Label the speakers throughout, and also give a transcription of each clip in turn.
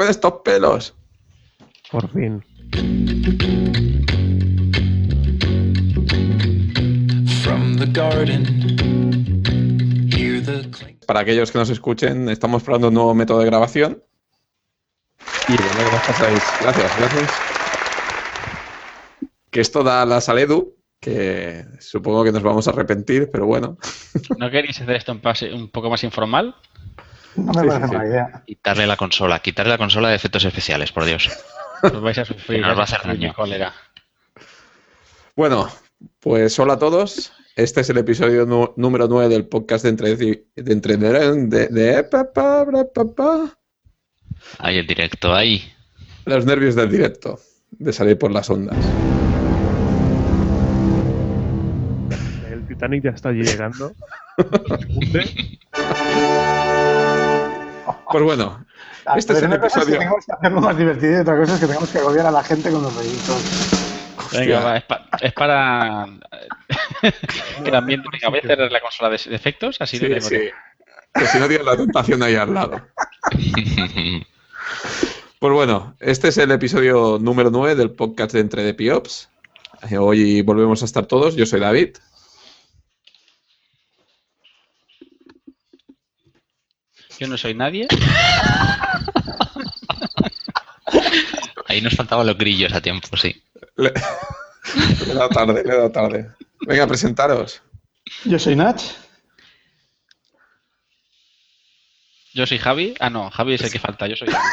Speaker 1: con estos pelos.
Speaker 2: Por fin.
Speaker 3: From the garden, hear the clink.
Speaker 1: Para aquellos que nos escuchen, estamos probando un nuevo método de grabación. Y bueno. Gracias, gracias. Que esto da la Saledu, que supongo que nos vamos a arrepentir, pero bueno.
Speaker 4: ¿No queréis hacer esto un, pase- un poco más informal?
Speaker 5: No me
Speaker 1: Sí,
Speaker 5: parece
Speaker 1: sí, sí.
Speaker 5: mala idea.
Speaker 6: Quitarle la consola, quitarle la consola de efectos especiales, por Dios.
Speaker 4: Os vais a sufrir,
Speaker 6: Nos va a
Speaker 4: vais
Speaker 6: hacer daño.
Speaker 4: cólera.
Speaker 1: Bueno, pues hola a todos. Este es el episodio número 9 del podcast de entre de, entre de, de- pa, pa, bra, pa, pa.
Speaker 6: Ahí el directo, ahí.
Speaker 1: los nervios del directo, de salir por las ondas.
Speaker 2: El Titanic ya está llegando.
Speaker 1: Pues bueno,
Speaker 5: Ah,
Speaker 1: Este es el
Speaker 5: cosa es que
Speaker 1: episodio.
Speaker 5: tengamos que hacerlo más divertido y otra cosa es que tengamos que agobiar a la gente con los rollitos.
Speaker 4: Venga, va, es, pa- es para que el ambiente. Venga, voy a cerrar la consola de, de efectos, así
Speaker 1: sí,
Speaker 4: tengo
Speaker 1: sí. Que si no tienes la tentación ahí al lado. Pues bueno, este es el episodio número 9 del podcast de Entre de Piops. Eh, Hoy volvemos a estar todos. Yo soy David.
Speaker 4: Yo no soy nadie.
Speaker 6: Ahí nos faltaban los grillos a tiempo, sí.
Speaker 1: Le, le he dado tarde, le he dado tarde. Venga, presentaros.
Speaker 5: Yo soy Nach.
Speaker 4: Yo soy Javi. Ah, no, Javi es el que falta. Yo soy Javi.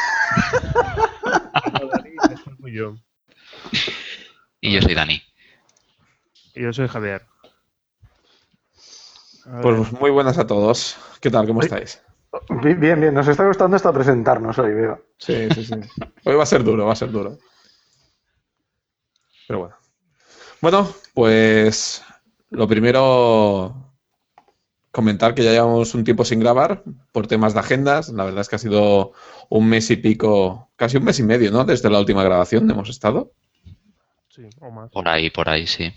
Speaker 2: Yo.
Speaker 6: Y yo soy Dani.
Speaker 2: Y yo soy Javier.
Speaker 1: Pues muy buenas a todos. ¿Qué tal? ¿Cómo estáis?
Speaker 5: Bi- Bien, bien, nos está gustando hasta presentarnos hoy, veo.
Speaker 1: Sí, sí, sí. Hoy va a ser duro, va a ser duro. Pero bueno. Bueno, pues lo primero, comentar que ya llevamos un tiempo sin grabar por temas de agendas. La verdad es que ha sido un mes y pico, casi un mes y medio, ¿no? Desde la última grabación hemos estado.
Speaker 2: sí, o más.
Speaker 6: Por ahí, por ahí, sí.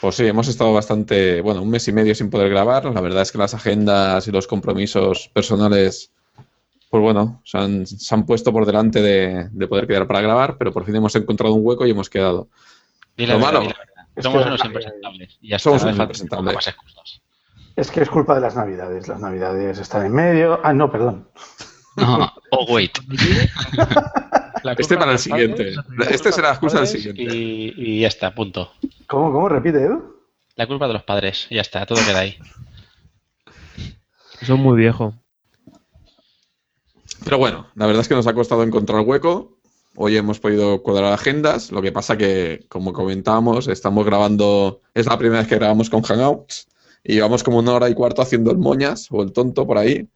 Speaker 1: Pues sí, hemos estado bastante, bueno, un mes y medio sin poder grabar. La verdad es que las agendas y los compromisos personales, pues bueno, se han, se han puesto por delante de, de poder quedar para grabar, pero por fin hemos encontrado un hueco y hemos quedado.
Speaker 4: La
Speaker 1: Lo
Speaker 4: verdad,
Speaker 1: malo.
Speaker 4: la Somos
Speaker 5: que-
Speaker 4: unos impresentables. Y ya
Speaker 1: Somos unos impresentables.
Speaker 5: Es que es culpa de las navidades. Las navidades están en medio. Ah, no, perdón.
Speaker 6: No, oh, wait.
Speaker 4: La
Speaker 1: Este
Speaker 4: culpa
Speaker 1: para el
Speaker 4: de los padres,
Speaker 1: siguiente. Este será la excusa del siguiente.
Speaker 4: Y, y ya está, punto.
Speaker 5: ¿Cómo, cómo? Repite, Edu.
Speaker 4: La culpa de los padres. Ya está, todo queda ahí.
Speaker 2: Eso es muy viejo.
Speaker 1: Pero bueno, la verdad es que nos ha costado encontrar hueco. Hoy hemos podido cuadrar agendas. Lo que pasa que, como comentábamos, estamos grabando. Es la primera vez que grabamos con Hangouts. Y llevamos como una hora y cuarto haciendo el moñas o el tonto por ahí,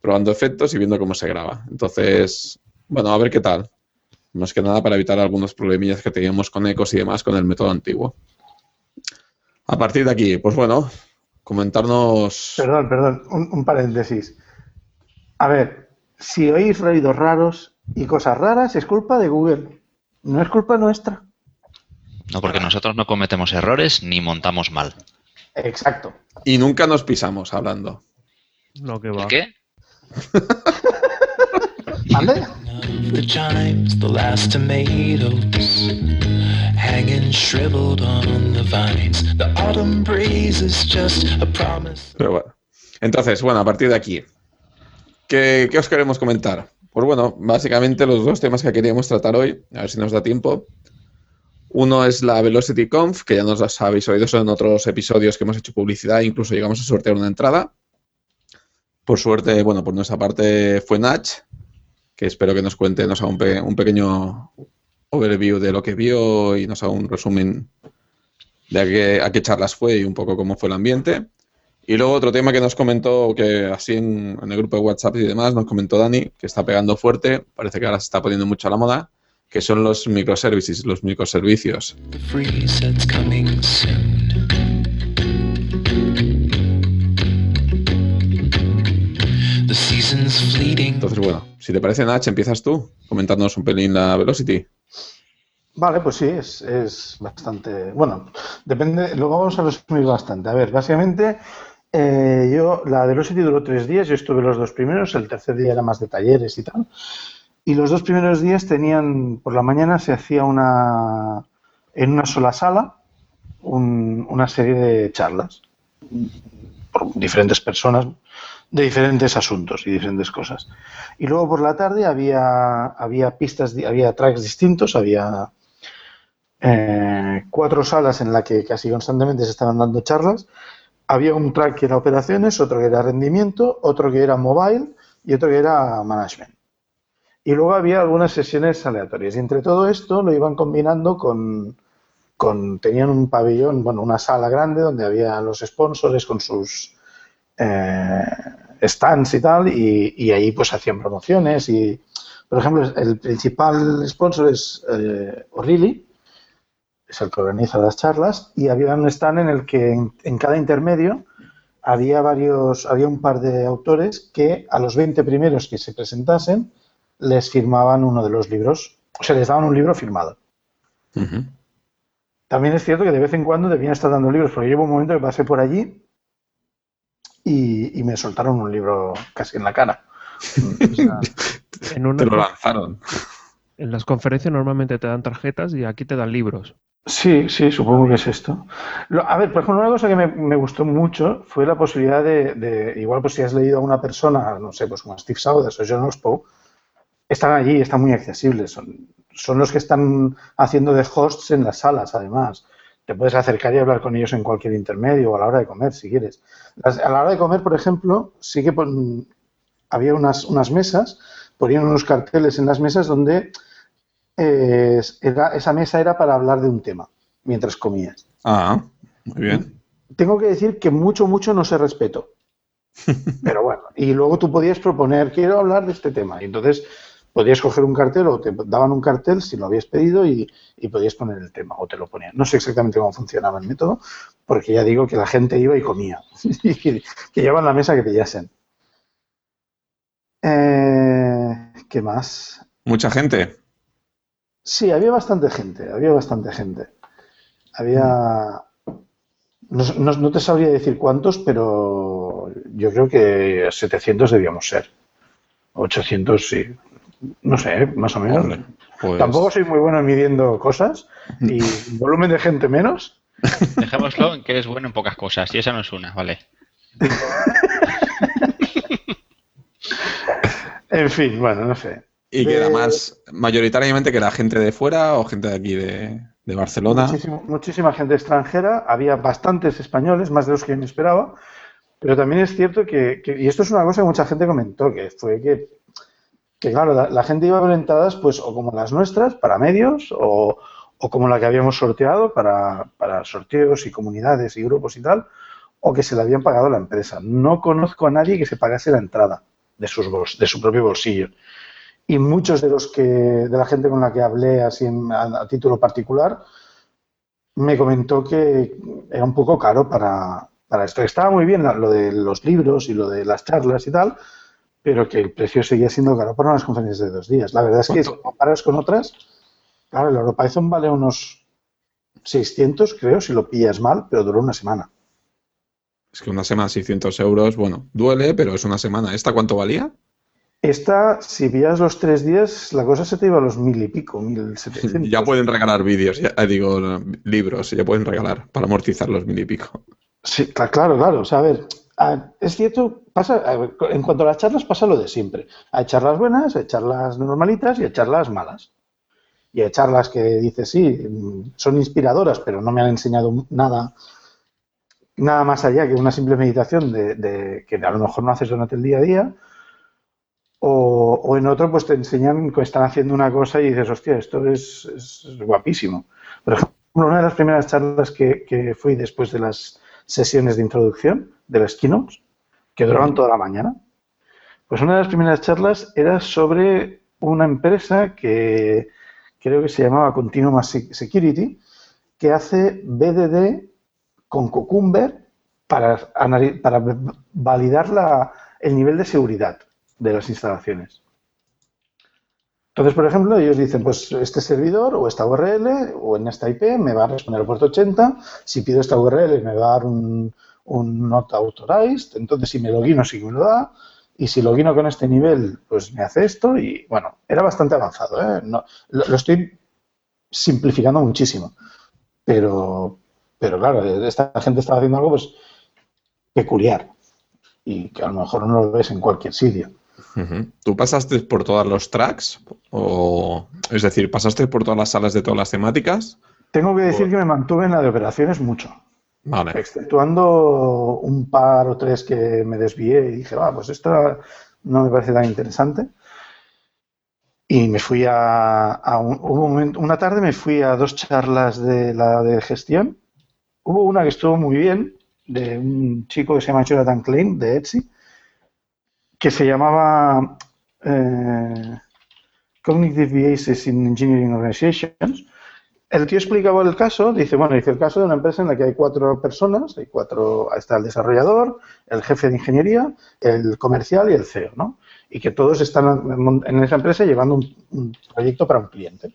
Speaker 1: probando efectos y viendo cómo se graba. Entonces, bueno, a ver qué tal. Más que nada para evitar algunos problemillas que teníamos con ecos y demás con el método antiguo. A partir de aquí, pues bueno, comentarnos.
Speaker 5: Perdón, perdón, un, un paréntesis. A ver, si oís ruidos raros y cosas raras, es culpa de Google. No es culpa nuestra.
Speaker 6: No, porque nosotros no cometemos errores ni montamos mal.
Speaker 5: Exacto.
Speaker 1: Y nunca nos pisamos hablando.
Speaker 2: No, que va.
Speaker 6: ¿El qué?
Speaker 5: ¿Vale?
Speaker 3: The chimes, the last tomatoes hanging shriveled on the vines. The autumn breeze is just a promise.
Speaker 1: Pero bueno. Entonces, bueno, a partir de aquí, ¿qué, qué os queremos comentar? Pues bueno, básicamente los dos temas que queríamos tratar hoy, a ver si nos da tiempo. Uno es la Velocity Conf, que ya nos las habéis oído, son otros episodios que hemos hecho publicidad, incluso llegamos a sortear una entrada. Por suerte, bueno, por nuestra parte fue Nach, que espero que nos cuente, nos haga un, pe- un pequeño overview de lo que vio y nos haga un resumen de a qué, charlas fue y un poco cómo fue el ambiente. Y luego otro tema que nos comentó, que así en, el grupo de WhatsApp y demás, nos comentó Dani, que está pegando fuerte, parece que ahora se está poniendo mucho a la moda, que son los microservices, los microservicios. Entonces, bueno, si te parece, Nach, empiezas tú, comentándonos un pelín la Velocity.
Speaker 5: Vale, pues sí, es, es bastante. Bueno, depende, lo vamos a resumir bastante. A ver, básicamente Eh, yo, la Velocity duró tres días, yo estuve los dos primeros, el tercer día era más de talleres y tal. Y los dos primeros días tenían, por la mañana se hacía una, en una sola sala, un- una serie de charlas por diferentes personas de diferentes asuntos y diferentes cosas. Y luego por la tarde había, había pistas, había tracks distintos, había eh, cuatro salas en las que casi constantemente se estaban dando charlas. Había un track que era operaciones, otro que era rendimiento, otro que era mobile y otro que era management. Y luego había algunas sesiones aleatorias. Y entre todo esto lo iban combinando con, con tenían un pabellón, bueno, una sala grande donde había los sponsors con sus eh, stands y tal, y, y ahí pues hacían promociones y, por ejemplo, el principal sponsor es eh, O'Reilly, es el que organiza las charlas, y había un stand en el que en, en cada intermedio había varios, había un par de autores que a los 20 primeros que se presentasen les firmaban uno de los libros, o sea, les daban un libro firmado. También es cierto que de vez en cuando debían estar dando libros, porque llevo un momento que pasé por allí y, y me soltaron un libro casi en la cara. O sea,
Speaker 2: En, una-
Speaker 1: Te lo lanzaron.
Speaker 2: en las conferencias normalmente te dan tarjetas y aquí te dan libros.
Speaker 5: sí, sí, supongo que es esto. Lo- a ver, por ejemplo, una cosa que me, me gustó mucho fue la posibilidad de, de- igual pues si has leído a una persona, no sé, pues como Steve Saunders o John Ospow, están allí, están muy accesibles. Son, son los que están haciendo de hosts en las salas, además. Te puedes acercar y hablar con ellos en cualquier intermedio o a la hora de comer, si quieres. A la hora de comer, por ejemplo, sí que pon- había unas, unas mesas, ponían unos carteles en las mesas donde eh, era, esa mesa era para hablar de un tema mientras comías.
Speaker 1: Ah, muy bien.
Speaker 5: Tengo que decir que mucho, mucho no se respetó. Pero bueno, y luego tú podías proponer, quiero hablar de este tema. Y entonces podías coger un cartel o te daban un cartel si lo habías pedido y, y podías poner el tema o te lo ponían. No sé exactamente cómo funcionaba el método, porque ya digo que la gente iba y comía. que, que llevaban la mesa que pillasen. Eh, ¿Qué más?
Speaker 1: Mucha gente.
Speaker 5: Sí, había bastante gente, había bastante gente. Había... No, no- no te sabría decir cuántos, pero yo creo que 700 debíamos ser. 800 sí. No sé, más o menos.
Speaker 1: Hombre, pues-
Speaker 5: Tampoco soy muy bueno midiendo cosas y volumen de gente menos.
Speaker 4: Dejémoslo en que eres bueno en pocas cosas, y esa no es una, ¿vale?
Speaker 5: En fin, bueno, no sé.
Speaker 1: ¿Y que
Speaker 5: De-
Speaker 1: era más mayoritariamente que era gente de fuera o gente de aquí de, de Barcelona?
Speaker 5: Muchísimo- muchísima gente extranjera, había bastantes españoles, más de los que yo me esperaba, pero también es cierto que, que- y esto es una cosa que mucha gente comentó, que fue que, que claro, la, gente iba con entradas pues o como las nuestras, para medios, o, o como la que habíamos sorteado para, para sorteos y comunidades y grupos y tal, o que se la habían pagado la empresa. No conozco a nadie que se pagase la entrada de, sus bols- de su propio bolsillo. Y muchos de los que, de la gente con la que hablé así a, a título particular, me comentó que era un poco caro para, para esto. Estaba muy bien lo de los libros y lo de las charlas y tal, pero que el precio seguía siendo caro para unas conferencias de dos días. La verdad es que si comparas con otras, claro, el EuroPython vale unos 600, creo, si lo pillas mal, pero duró una semana.
Speaker 1: Es que una semana 600 euros, bueno, duele, pero es una semana. ¿Esta cuánto valía?
Speaker 5: Esta, si pillas los tres días, la cosa se te iba a los mil y pico, mil setecientos.
Speaker 1: Ya pueden regalar vídeos, ya, eh, digo, libros, ya pueden regalar para amortizar los mil y pico.
Speaker 5: Sí, cla- claro, claro. O sea, a ver, a- es cierto, pasa, en cuanto a las charlas, pasa lo de siempre. Hay charlas buenas, hay charlas normalitas y hay charlas malas. Y hay charlas que dices, sí, son inspiradoras, pero no me han enseñado nada, nada más allá que una simple meditación de, de- que a lo mejor no haces durante el día a día. O, en otro, pues te enseñan que están haciendo una cosa y dices, hostia, esto es, guapísimo. Por ejemplo, una de las primeras charlas que fui después de las sesiones de introducción de las keynotes, que duraban toda la mañana, pues una de las primeras charlas era sobre una empresa que creo que se llamaba Continuum Se- Security, que hace BDD con Cucumber para, validar la- el nivel de seguridad de las instalaciones. Entonces, por ejemplo, ellos dicen, pues este servidor o esta URL o en esta IP me va a responder al puerto 80, si pido esta URL me va a dar un, un not authorized, entonces si me logino sí que me lo da, y si logino con este nivel, pues me hace esto, y bueno, era bastante avanzado, ¿eh? No, lo, lo estoy simplificando muchísimo, pero, pero claro, esta gente estaba haciendo algo pues peculiar y que a lo mejor no lo ves en cualquier sitio.
Speaker 1: ¿Tú pasaste por todos los tracks? O, es decir, ¿pasaste por todas las salas de todas las temáticas?
Speaker 5: Tengo que decir que me mantuve en la de operaciones mucho,
Speaker 1: Vale.
Speaker 5: exceptuando un par o tres que me desvié y dije, va, pues esto no me parece tan interesante. Y me fui a, a un momento- una tarde me fui a dos charlas de la de gestión. Hubo una que estuvo muy bien, de un chico que se llama Jonathan Klein, de Etsy, que se llamaba eh, Cognitive Biases in Engineering Organizations. El tío explicaba el caso, dice, bueno, dice el caso de una empresa en la que hay cuatro personas, hay cuatro, está el desarrollador, el jefe de ingeniería, el comercial y el CEO, ¿no? Y que todos están en esa empresa llevando un, un proyecto para un cliente.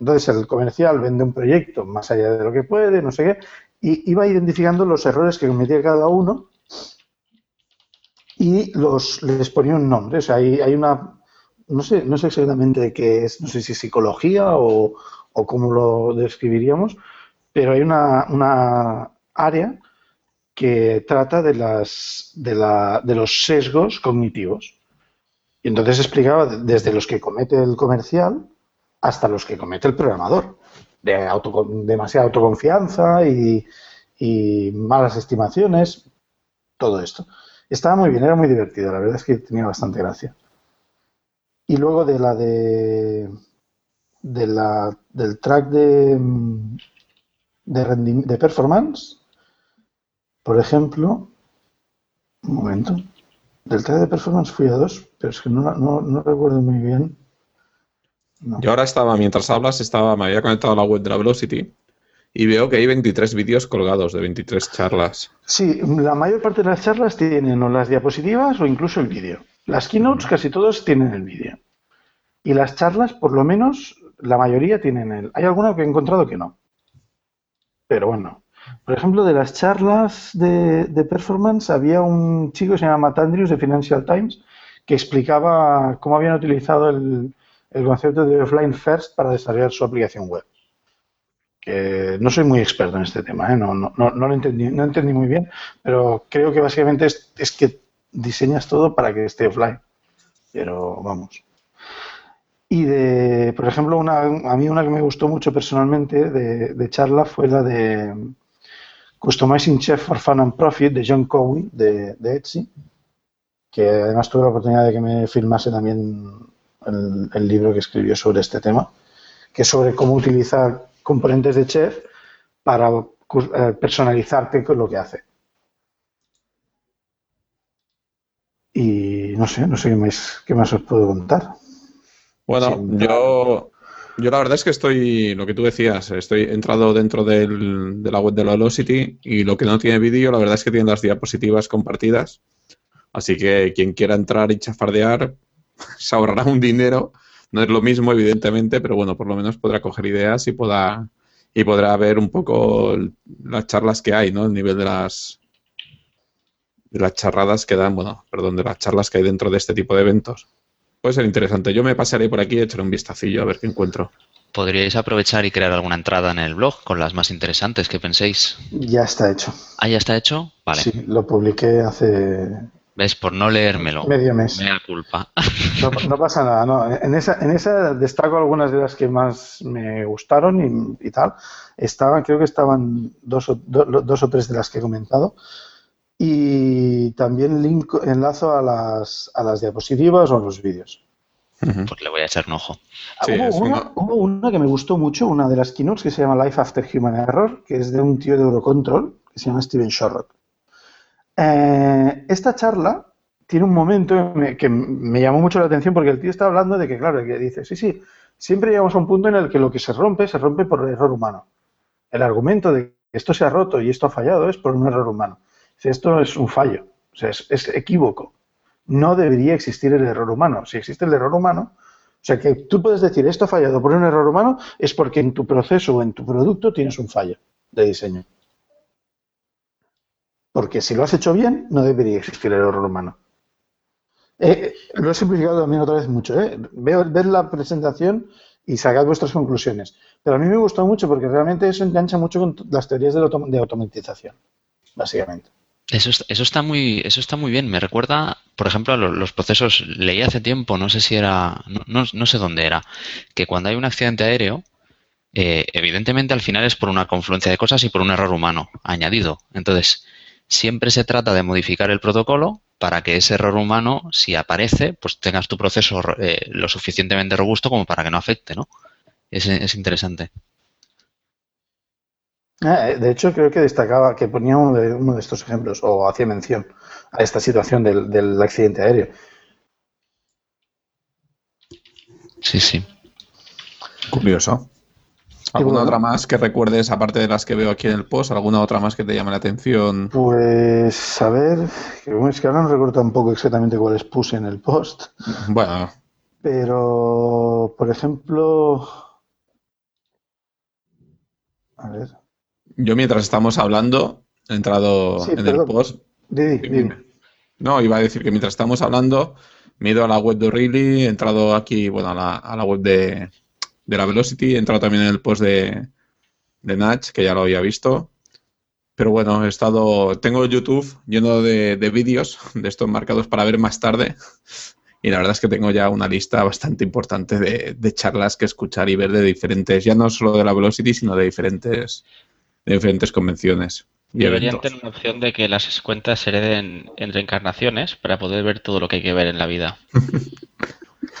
Speaker 5: Entonces el comercial vende un proyecto más allá de lo que puede, no sé qué, y iba identificando los errores que cometía cada uno y los les ponía un nombre. O sea, hay, hay una, no sé, no sé exactamente de qué es, no sé si psicología o, o cómo lo describiríamos, pero hay una, una área que trata de, las, de, la, de los sesgos cognitivos. Y entonces explicaba desde los que comete el comercial hasta los que comete el programador. De auto, demasiada autoconfianza y, y malas estimaciones, todo esto. Estaba muy bien, era muy divertido, la verdad es que tenía bastante gracia. Y luego de la de, de la, del track de, de, rendi- de performance, por ejemplo, un momento, del track de performance fui a dos, pero es que no, no, no recuerdo muy bien. No.
Speaker 1: Yo ahora estaba, mientras hablas, estaba, me había conectado a la web de la Velocity y veo que hay 23 vídeos colgados de 23 charlas.
Speaker 5: Sí, la mayor parte de las charlas tienen o las diapositivas o incluso el vídeo. Las keynotes casi todos tienen el vídeo. Y las charlas, por lo menos, la mayoría tienen el. Hay alguna que he encontrado que no. Pero bueno. Por ejemplo, de las charlas de, de performance, había un chico que se llama Matt Andrews de Financial Times que explicaba cómo habían utilizado el, el concepto de offline first para desarrollar su aplicación web. Que no soy muy experto en este tema, ¿eh? no, no, no, no lo entendí, no entendí muy bien, pero creo que básicamente es, es que diseñas todo para que esté offline. Pero vamos. Y de, por ejemplo, una, a mí una que me gustó mucho personalmente de, charla fue la de Customizing Chef for Fun and Profit de John Cowie de, de Etsy, que además tuve la oportunidad de que me filmase también el, el libro que escribió sobre este tema, que es sobre cómo utilizar componentes de chef para eh, personalizarte con lo que hace. Y no sé, no sé qué más, qué más os puedo contar.
Speaker 1: Bueno, yo, yo la verdad es que estoy, lo que tú decías, estoy entrado dentro del- de la web de la Velocity y lo que no tiene vídeo, la verdad es que tiene las diapositivas compartidas. Así que quien quiera entrar y chafardear se ahorrará un dinero. No es lo mismo, evidentemente, pero bueno, por lo menos podrá coger ideas y podrá, y podrá ver un poco el- las charlas que hay, ¿no? El nivel de las, de las charradas que dan, bueno, perdón, de las charlas que hay dentro de este tipo de eventos. Puede ser interesante. Yo me pasaré por aquí y echaré un vistacillo a ver qué encuentro.
Speaker 6: Podríais aprovechar y crear alguna entrada en el blog con las más interesantes que penséis.
Speaker 5: Ya está hecho.
Speaker 6: Ah, ya está hecho. Vale.
Speaker 5: Sí, lo publiqué hace
Speaker 6: ¿Ves? Por no leérmelo.
Speaker 5: medio mes.
Speaker 6: Me da culpa.
Speaker 5: No, no pasa nada, no. En esa, en esa destaco algunas de las que más me gustaron y, y tal. Estaban, creo que estaban dos o, do- dos o tres de las que he comentado. Y también link, enlazo a las, a las diapositivas o a los vídeos.
Speaker 6: Pues le voy a echar un ojo.
Speaker 1: Sí,
Speaker 5: hubo, una- hubo una que me gustó mucho, una de las keynotes que se llama Life After Human Error, que es de un tío de Eurocontrol, que se llama Steven Shorrock. Eh, esta charla tiene un momento que me, que me llamó mucho la atención porque el tío está hablando de que, claro, que dice, sí, sí, siempre llegamos a un punto en el que lo que se rompe, se rompe por error humano. El argumento de que esto se ha roto y esto ha fallado es por un error humano. Dice, esto es un fallo, o sea, es, es equívoco. No debería existir el error humano. Si existe el error humano, o sea, que tú puedes decir esto ha fallado por un error humano, es porque en tu proceso o en tu producto tienes un fallo de diseño. Porque si lo has hecho bien, no debería existir el error humano. Eh, lo he simplificado también otra vez mucho. ¿eh? Veo, ver la presentación y sacad vuestras conclusiones. Pero a mí me gustó mucho porque realmente eso engancha mucho con las teorías de, autom- de automatización, básicamente.
Speaker 6: Eso, es- eso está muy, eso está muy bien. Me recuerda, por ejemplo, a lo- los, procesos. Leí hace tiempo, no sé si era, no, no- no sé dónde era, que cuando hay un accidente aéreo, eh, evidentemente al final es por una confluencia de cosas y por un error humano añadido. Entonces, siempre se trata de modificar el protocolo para que ese error humano, si aparece, pues tengas tu proceso eh, lo suficientemente robusto como para que no afecte, ¿no? Es, es interesante.
Speaker 5: Ah, eh, De hecho, creo que destacaba que ponía uno de, uno de estos ejemplos o hacía mención a esta situación del, del accidente aéreo.
Speaker 6: Sí, sí.
Speaker 1: Curioso. ¿Alguna
Speaker 5: bueno.
Speaker 1: otra más que recuerdes, aparte de las que veo aquí en el post? ¿Alguna otra más que te llame la atención?
Speaker 5: Pues, a ver, que es que ahora no recuerdo tampoco exactamente cuáles puse en el post,
Speaker 1: Bueno,
Speaker 5: pero, por ejemplo, a ver,
Speaker 1: yo mientras estamos hablando, he entrado
Speaker 5: Sí,
Speaker 1: en el post.
Speaker 5: Didi, dime.
Speaker 1: No, iba a decir que mientras estamos hablando, me he ido a la web de O'Reilly, he entrado aquí, bueno, a la, a la web de, de la Velocity, he entrado también en el post de, de Natch, que ya lo había visto. Pero bueno, he estado, tengo YouTube lleno de, de vídeos de estos marcados para ver más tarde. Y la verdad es que tengo ya una lista bastante importante de, de charlas que escuchar y ver de diferentes, ya no solo de la Velocity, sino de diferentes, de diferentes convenciones y
Speaker 4: Deberían
Speaker 1: eventos.
Speaker 4: tener una opción de que las cuentas se hereden en reencarnaciones para poder ver todo lo que hay que ver en la vida.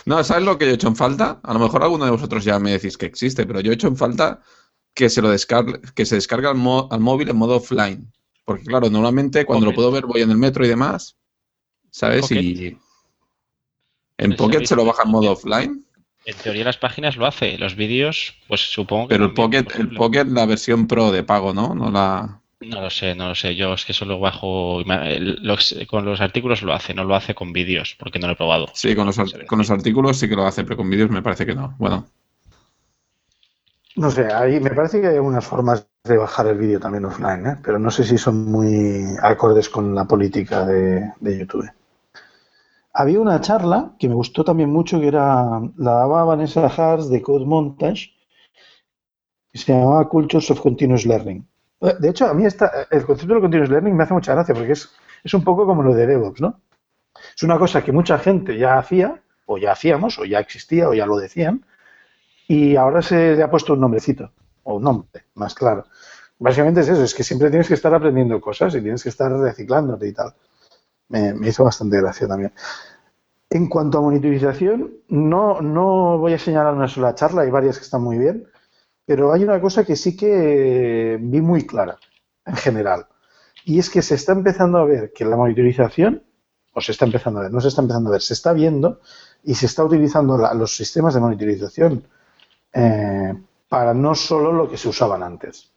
Speaker 1: No, ¿sabes lo que yo he hecho en falta? A lo mejor alguno de vosotros ya me decís que existe, pero yo he hecho en falta que se lo descargue, que se descargue al, mo- al móvil en modo offline. Porque claro, normalmente cuando lo puedo ver voy en el metro y demás, ¿sabes?
Speaker 4: Pocket.
Speaker 1: Y en Pocket se lo baja en modo offline,
Speaker 4: En teoría las páginas lo hace, los vídeos, pues supongo que
Speaker 1: pero el Pocket, el. Pocket la versión pro de pago, ¿no? No la
Speaker 4: No lo sé, no lo sé. Yo es que solo bajo los- con los artículos lo hace, no lo hace con vídeos, porque no lo he probado.
Speaker 1: Sí, con los, con los artículos sí que lo hace, pero con vídeos me parece que no. Bueno,
Speaker 5: No sé, ahí me parece que hay algunas formas de bajar el vídeo también offline, ¿eh? pero no sé si son muy acordes con la política de, de YouTube. Había una charla que me gustó también mucho, que era la daba Vanessa Hars de Code Montage, que se llamaba Cultures of Continuous Learning. De hecho, a mí esta, el concepto de Continuous Learning me hace mucha gracia porque es, un poco como lo de DevOps, ¿no? Es una cosa que mucha gente ya hacía, o ya hacíamos, o ya existía, o ya lo decían, y ahora se le ha puesto un nombrecito, o un nombre, más claro. Básicamente es eso, es que siempre tienes que estar aprendiendo cosas y tienes que estar reciclándote y tal. Me, me hizo bastante gracia también. En cuanto a monitorización, no, no voy a señalar una sola charla, hay varias que están muy bien, pero hay una cosa que sí que vi muy clara, en general, y es que se está empezando a ver que la monitorización, o se está empezando a ver, no se está empezando a ver, se está viendo y se está utilizando los sistemas de monitorización eh, para no solo lo que se usaban antes.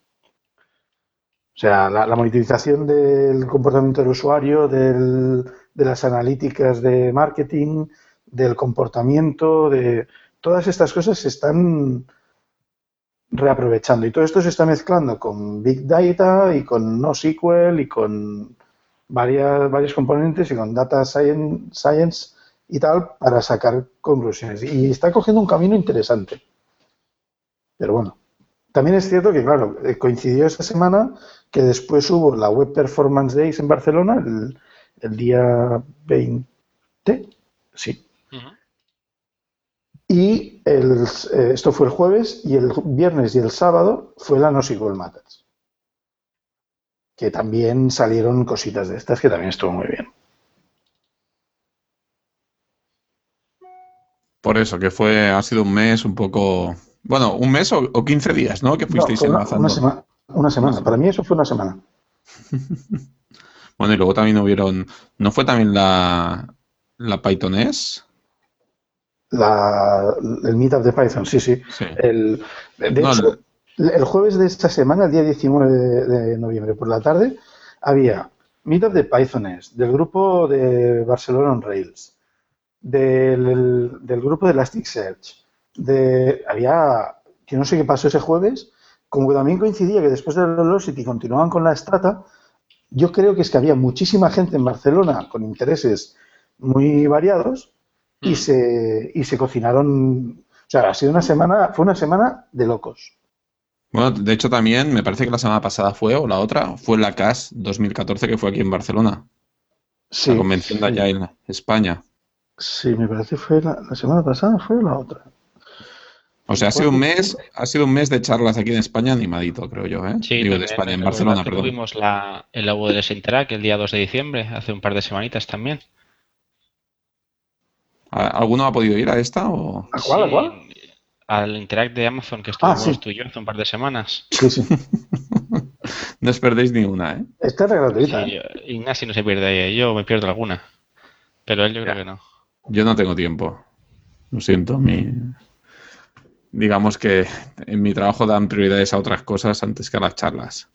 Speaker 5: O sea, la, la monitorización del comportamiento del usuario, de las analíticas de marketing, del comportamiento, de todas estas cosas se están reaprovechando. Y todo esto se está mezclando con Big Data y con NoSQL y con varias, varios componentes y con Data Science, Science y tal para sacar conclusiones. Y está cogiendo un camino interesante. Pero bueno, también es cierto que, claro, eh, coincidió esta semana que después hubo la Web Performance Days en Barcelona, el, el día 20, sí. Y el, eh, esto fue el jueves y el viernes y el sábado fue la NoSQL Matters. Que también salieron cositas de estas que también estuvo muy bien.
Speaker 1: por eso, que fue, ha sido un mes un poco, bueno, un mes o, o 15 días, ¿no? Que
Speaker 5: No,
Speaker 1: fuisteis
Speaker 5: fue una, una semana, una semana. Para mí eso fue una semana.
Speaker 1: Bueno, y luego también hubieron, ¿no fue también la, la Pythoness?
Speaker 5: La, el meetup de Python, sí, sí.
Speaker 1: Sí.
Speaker 5: El, de
Speaker 1: No,
Speaker 5: hecho, el jueves de esta semana, el día 19 de, de noviembre, por la tarde, había meetup de Pythoness, del grupo de Barcelona on Rails, del, del grupo de Elasticsearch, de, había, que no sé qué pasó ese jueves, como que también coincidía que después de Velocity continuaban con la Strata, yo creo que es que había muchísima gente en Barcelona con intereses muy variados y,
Speaker 4: Mm.
Speaker 5: se, y se cocinaron. O sea, ha sido una semana, fue una semana de locos.
Speaker 1: Bueno, de hecho también, me parece que la semana pasada fue, o la otra, fue la CAS 2014 que fue aquí en Barcelona,
Speaker 5: Sí,
Speaker 1: la convención de allá en España.
Speaker 5: Sí, me parece que fue la, la semana pasada, fue la otra.
Speaker 1: O sea, ha sido un mes, ha sido un mes de charlas aquí en España animadito, creo yo, ¿eh?
Speaker 4: Sí,
Speaker 1: Digo, de España, en
Speaker 4: el
Speaker 1: Barcelona, perdón.
Speaker 4: Tuvimos la, el AWS Interact el día 2 de diciembre, hace un par de semanitas también.
Speaker 1: ¿A- ¿Alguno ha podido ir a esta o...?
Speaker 5: ¿A cuál? ¿A cuál?
Speaker 4: Al Interact de Amazon que
Speaker 5: Ah,
Speaker 4: estuvimos
Speaker 5: sí.
Speaker 4: tú y yo hace un par de semanas.
Speaker 5: Sí, sí.
Speaker 1: No os perdéis ni una, ¿eh?
Speaker 5: Esta es gratuita.
Speaker 4: Sí,
Speaker 5: ¿eh?
Speaker 4: Ignasi no se pierde ahí, yo me pierdo alguna. Pero él yo creo que no.
Speaker 1: Yo no tengo tiempo. Lo siento, mi... Digamos que en mi trabajo dan prioridades a otras cosas antes que a las charlas.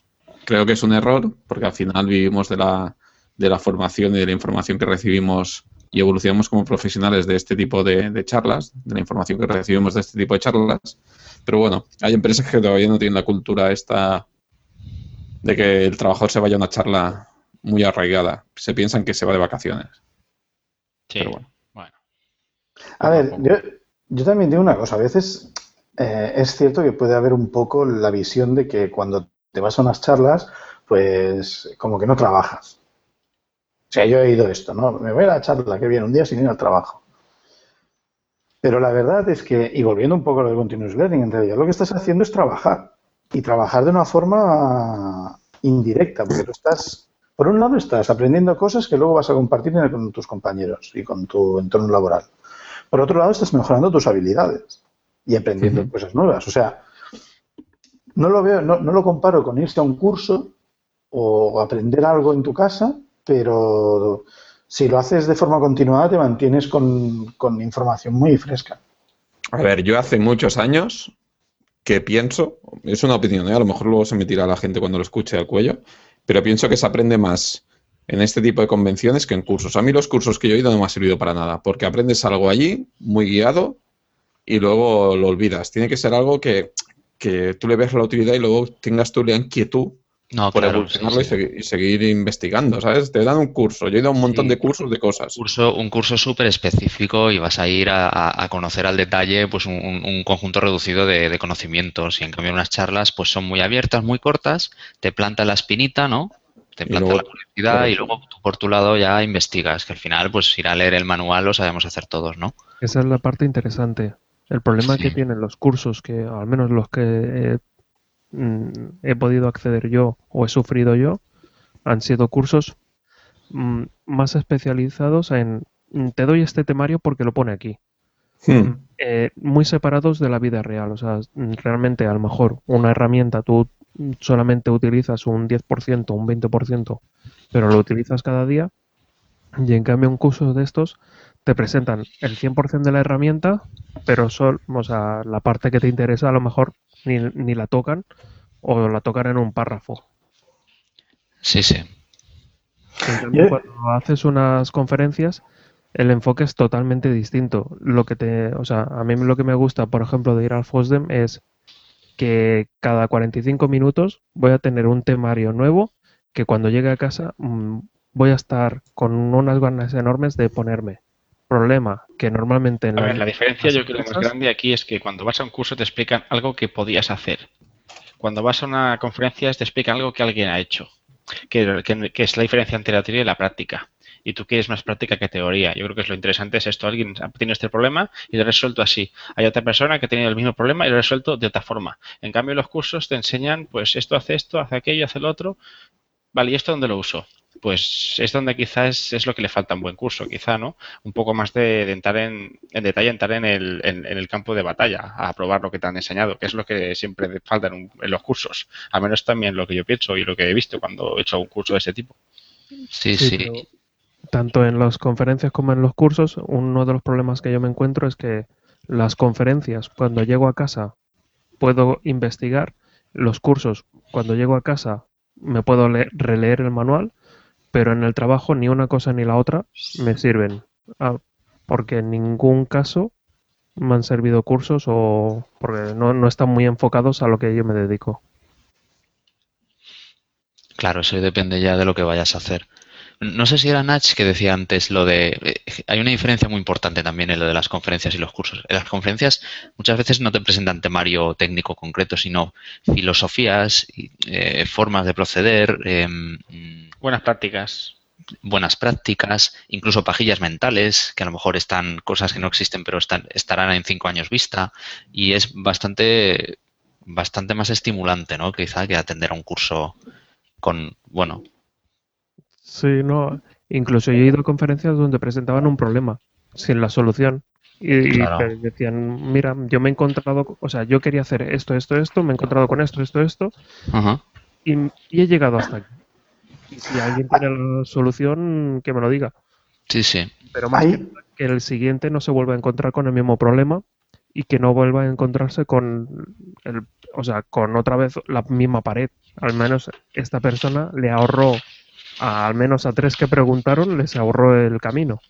Speaker 1: Creo que es un error, porque al final vivimos de la, de la formación y de la información que recibimos y evolucionamos como profesionales de este tipo de, de charlas, de la información que recibimos de este tipo de charlas. Pero bueno, hay empresas que todavía no tienen la cultura esta de que el trabajador se vaya a una charla muy arraigada. Se piensan que se va de vacaciones.
Speaker 4: Sí,
Speaker 1: Pero bueno.
Speaker 4: bueno.
Speaker 5: A ver, yo, yo también digo una cosa. A veces eh, es cierto que puede haber un poco la visión de que cuando te vas a unas charlas, pues como que no trabajas. O sea, yo he oído esto, ¿no? Me voy a la charla, que viene un día sin ir al trabajo. Pero la verdad es que, y volviendo un poco a lo de Continuous Learning, en realidad lo que estás haciendo es trabajar. Y trabajar de una forma indirecta, porque tú estás, por un lado, estás aprendiendo cosas que luego vas a compartir con tus compañeros y con tu entorno laboral. Por otro lado, estás mejorando tus habilidades y aprendiendo cosas nuevas. O sea, no lo veo, no, no lo comparo con irse a un curso o aprender algo en tu casa, pero si lo haces de forma continuada te mantienes con, con información muy fresca.
Speaker 1: A ver, yo hace muchos años que pienso, es una opinión, ¿eh? a lo mejor luego se me tira la gente cuando lo escuche al cuello, pero pienso que se aprende más en este tipo de convenciones que en cursos. A mí los cursos que yo he ido no me han servido para nada, porque aprendes algo allí, muy guiado, y luego lo olvidas. Tiene que ser algo que, que tú le veas la utilidad y luego tengas tú la inquietud
Speaker 6: No,
Speaker 1: por
Speaker 6: claro,
Speaker 1: evolucionarlo
Speaker 6: sí, sí.
Speaker 1: Y, seguir, y seguir investigando, ¿sabes? Te dan un curso, yo he ido a un montón
Speaker 6: Sí.
Speaker 1: de cursos de cosas.
Speaker 6: curso, un curso súper específico y vas a ir a, conocer al detalle pues un, un- un conjunto reducido de, de conocimientos y en cambio unas charlas pues son muy abiertas, muy cortas, te planta la espinita, ¿no? Te planta
Speaker 1: luego-
Speaker 6: la curiosidad
Speaker 1: claro,
Speaker 6: y luego tú por tu lado ya investigas, que al final pues ir a leer el manual lo sabemos hacer todos, ¿no?
Speaker 2: Esa es la parte interesante. El problema que tienen los cursos, que al menos los que eh, mm, he podido acceder yo o he sufrido yo, han sido cursos mm, más especializados en mm, te doy este temario porque lo pone aquí.
Speaker 1: Hmm.
Speaker 2: eh, muy separados de la vida real. O sea, realmente a lo mejor una herramienta tú solamente utilizas un 10%, un 20%, pero lo utilizas cada día. Y en cambio un curso de estos te presentan el 100% de la herramienta, pero sol, o sea, la parte que te interesa a lo mejor ni, ni la tocan o la tocan en un párrafo.
Speaker 6: Sí, sí.
Speaker 2: En cambio,
Speaker 5: Yo-
Speaker 2: cuando haces unas conferencias, el enfoque es totalmente distinto. Lo que te, o sea, a mí lo que me gusta, por ejemplo, de ir al FOSDEM es que cada 45 minutos voy a tener un temario nuevo que cuando llegue a casa mm, voy a estar con unas ganas enormes de ponerme. Problema que normalmente en
Speaker 4: A
Speaker 2: la-
Speaker 4: ver, la diferencia yo creo más
Speaker 2: empresas-
Speaker 4: grande aquí es que cuando vas a un curso te explican algo que podías hacer. Cuando vas a una conferencia te explican algo que alguien ha hecho, que, que- que es la diferencia entre la teoría y la práctica. Y tú quieres más práctica que teoría. Yo creo que es lo interesante es esto. Alguien ha tenido este problema y lo ha resuelto así. Hay otra persona que ha tenido el mismo problema y lo ha resuelto de otra forma. En cambio, los cursos te enseñan, pues esto hace esto, hace aquello, hace lo otro. Vale, ¿y esto dónde lo uso? Pues es donde quizás es, lo que le falta a un buen curso, quizá, ¿no? Un poco más de, de entrar en, en detalle, entrar en el, en, en el campo de batalla, a probar lo que te han enseñado, que es lo que siempre falta en, un- en los cursos. Al menos también lo que yo pienso y lo que he visto cuando he hecho un curso de ese tipo.
Speaker 6: Sí,
Speaker 2: Sí, tanto en las conferencias como en los cursos, uno de los problemas que yo me encuentro es que las conferencias, cuando llego a casa, puedo investigar. Los cursos, cuando llego a casa, me puedo le- releer el manual, pero en el trabajo ni una cosa ni la otra me sirven. Ah, porque en ningún caso me han servido cursos o porque no, no están muy enfocados a lo que yo me dedico.
Speaker 6: Claro, eso depende ya de lo que vayas a hacer. No sé si era Nach que decía antes lo de... eh, Hay una diferencia muy importante también en lo de las conferencias y los cursos. En las conferencias muchas veces no te presentan temario técnico concreto, sino filosofías, eh, formas de proceder, em,
Speaker 4: Buenas prácticas.
Speaker 6: buenas prácticas, incluso pajillas mentales, que a lo mejor están cosas que no existen pero están, estarán en cinco años vista. Y es bastante, bastante más estimulante, ¿no? Quizá que atender a un curso con, bueno,
Speaker 2: Sí, no. Incluso yo he ido a conferencias donde presentaban un problema sin la solución. Y,
Speaker 6: Claro.
Speaker 2: decían, mira, yo me he encontrado, o sea, yo quería hacer esto, esto, esto, me he encontrado con esto, esto, esto,
Speaker 6: ajá.
Speaker 2: y, y he llegado hasta aquí. Y si alguien tiene la solución, que me lo diga.
Speaker 6: Sí, sí.
Speaker 2: Pero más que el siguiente no se vuelva a encontrar con el mismo problema y que no vuelva a encontrarse con el, o sea, con otra vez la misma pared. Al menos esta persona le ahorró al menos a tres que preguntaron, les ahorró el camino.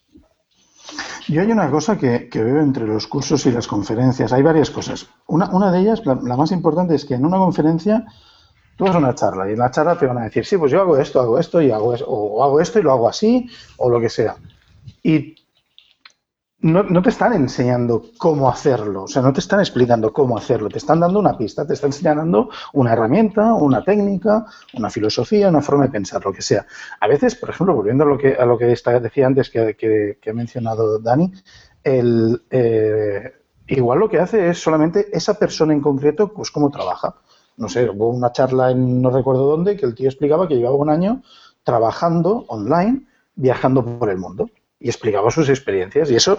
Speaker 5: Yo hay una cosa que, que veo entre los cursos y las conferencias. Hay varias cosas. Una, una de ellas, la, más importante, es que en una conferencia tú vas a una charla y en la charla te van a decir, sí, pues yo hago esto, hago esto y hago eso, o hago esto y lo hago así, o lo que sea. Y no, no te están enseñando cómo hacerlo, o sea, no te están explicando cómo hacerlo, te están dando una pista, te están enseñando una herramienta, una técnica, una filosofía, una forma de pensar, lo que sea. A veces, por ejemplo, volviendo a lo que, a lo que esta- decía antes que, que- que ha mencionado Dani, el, eh, igual lo que hace es solamente esa persona en concreto, pues cómo trabaja. No sé, hubo una charla en no recuerdo dónde que el tío explicaba que llevaba un año trabajando online, viajando por el mundo y explicaba sus experiencias. Y eso,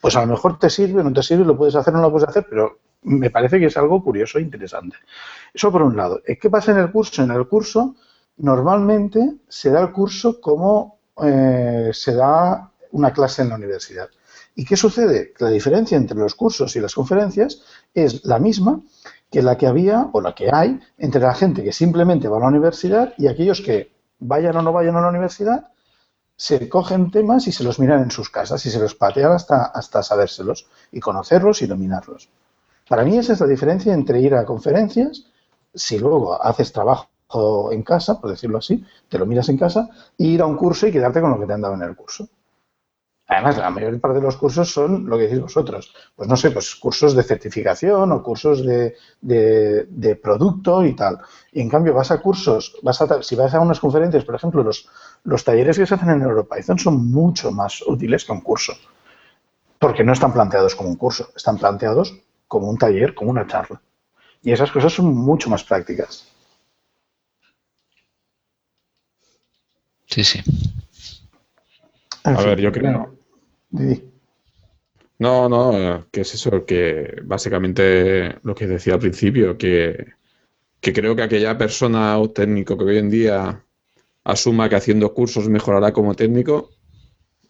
Speaker 5: pues a lo mejor te sirve, no te sirve, lo puedes hacer, no lo puedes hacer, pero me parece que es algo curioso e interesante. Eso por un lado. ¿Qué pasa en el curso? En el curso normalmente se da el curso como eh, se da una clase en la universidad. ¿Y qué sucede? La diferencia entre los cursos y las conferencias es la misma que la que había o la que hay entre la gente que simplemente va a la universidad y aquellos que vayan o no vayan a la universidad se cogen temas y se los miran en sus casas y se los patean hasta, hasta sabérselos y conocerlos y dominarlos. Para mí esa es la diferencia entre ir a conferencias, si luego haces trabajo en casa, por decirlo así, te lo miras en casa, e ir a un curso y quedarte con lo que te han dado en el curso. Además, la mayor parte de los cursos son lo que decís vosotros. Pues no sé, pues cursos de certificación o cursos de, de, de producto y tal. Y en cambio vas a cursos, vas a, si vas a unas conferencias, por ejemplo, los, los talleres que se hacen en EuroPython son mucho más útiles que un curso. Porque no están planteados como un curso, están planteados como un taller, como una charla. Y esas cosas son mucho más prácticas.
Speaker 6: Sí, sí.
Speaker 5: En
Speaker 1: A
Speaker 5: fin,
Speaker 1: ver, yo creo. No, no, que es eso, que básicamente lo que decía al principio, que, que creo que aquella persona o técnico que hoy en día asuma que haciendo cursos mejorará como técnico,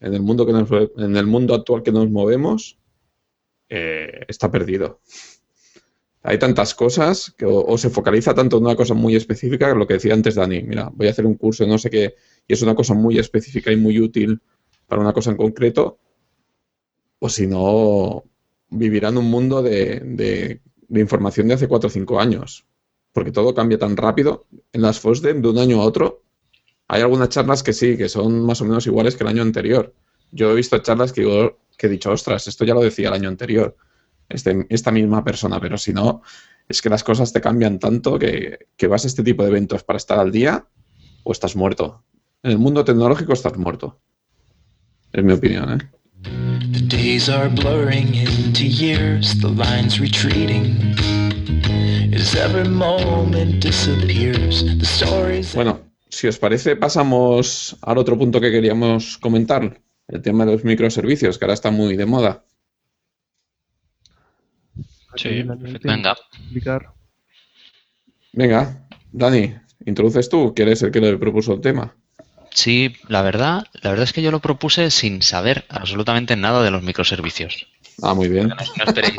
Speaker 1: en el mundo, que nos- en el mundo actual que nos movemos, eh, está perdido. Hay tantas cosas que o, o se focaliza tanto en una cosa muy específica, lo que decía antes Dani, mira, voy a hacer un curso de no sé qué, y es una cosa muy específica y muy útil para una cosa en concreto, o si no, vivirá en un mundo de información de hace 4 o 5 años. Porque todo cambia tan rápido. En las FOSDEM, de un año a otro, hay algunas charlas que sí, que son más o menos iguales que el año anterior. Yo he visto charlas que, digo- que he dicho, ostras, esto ya lo decía el año anterior, este- esta misma persona, pero si no, es que las cosas te cambian tanto que, que vas a este tipo de eventos para estar al día o estás muerto. En el mundo tecnológico estás muerto. Es mi opinión, ¿eh?
Speaker 3: The days are blurring into years, the lines retreating. As every moment disappears, the stories.
Speaker 1: Bueno, si os parece, pasamos al otro punto que queríamos comentar, el tema de los microservicios, que ahora está muy de moda.
Speaker 4: Sí,
Speaker 6: Venga.
Speaker 1: Venga, Dani, introduces tú, que eres el que le propuso el tema.
Speaker 6: Sí, la verdad, la verdad es que yo lo propuse sin saber absolutamente nada de los microservicios.
Speaker 1: Ah, muy bien.
Speaker 6: No, no esperéis.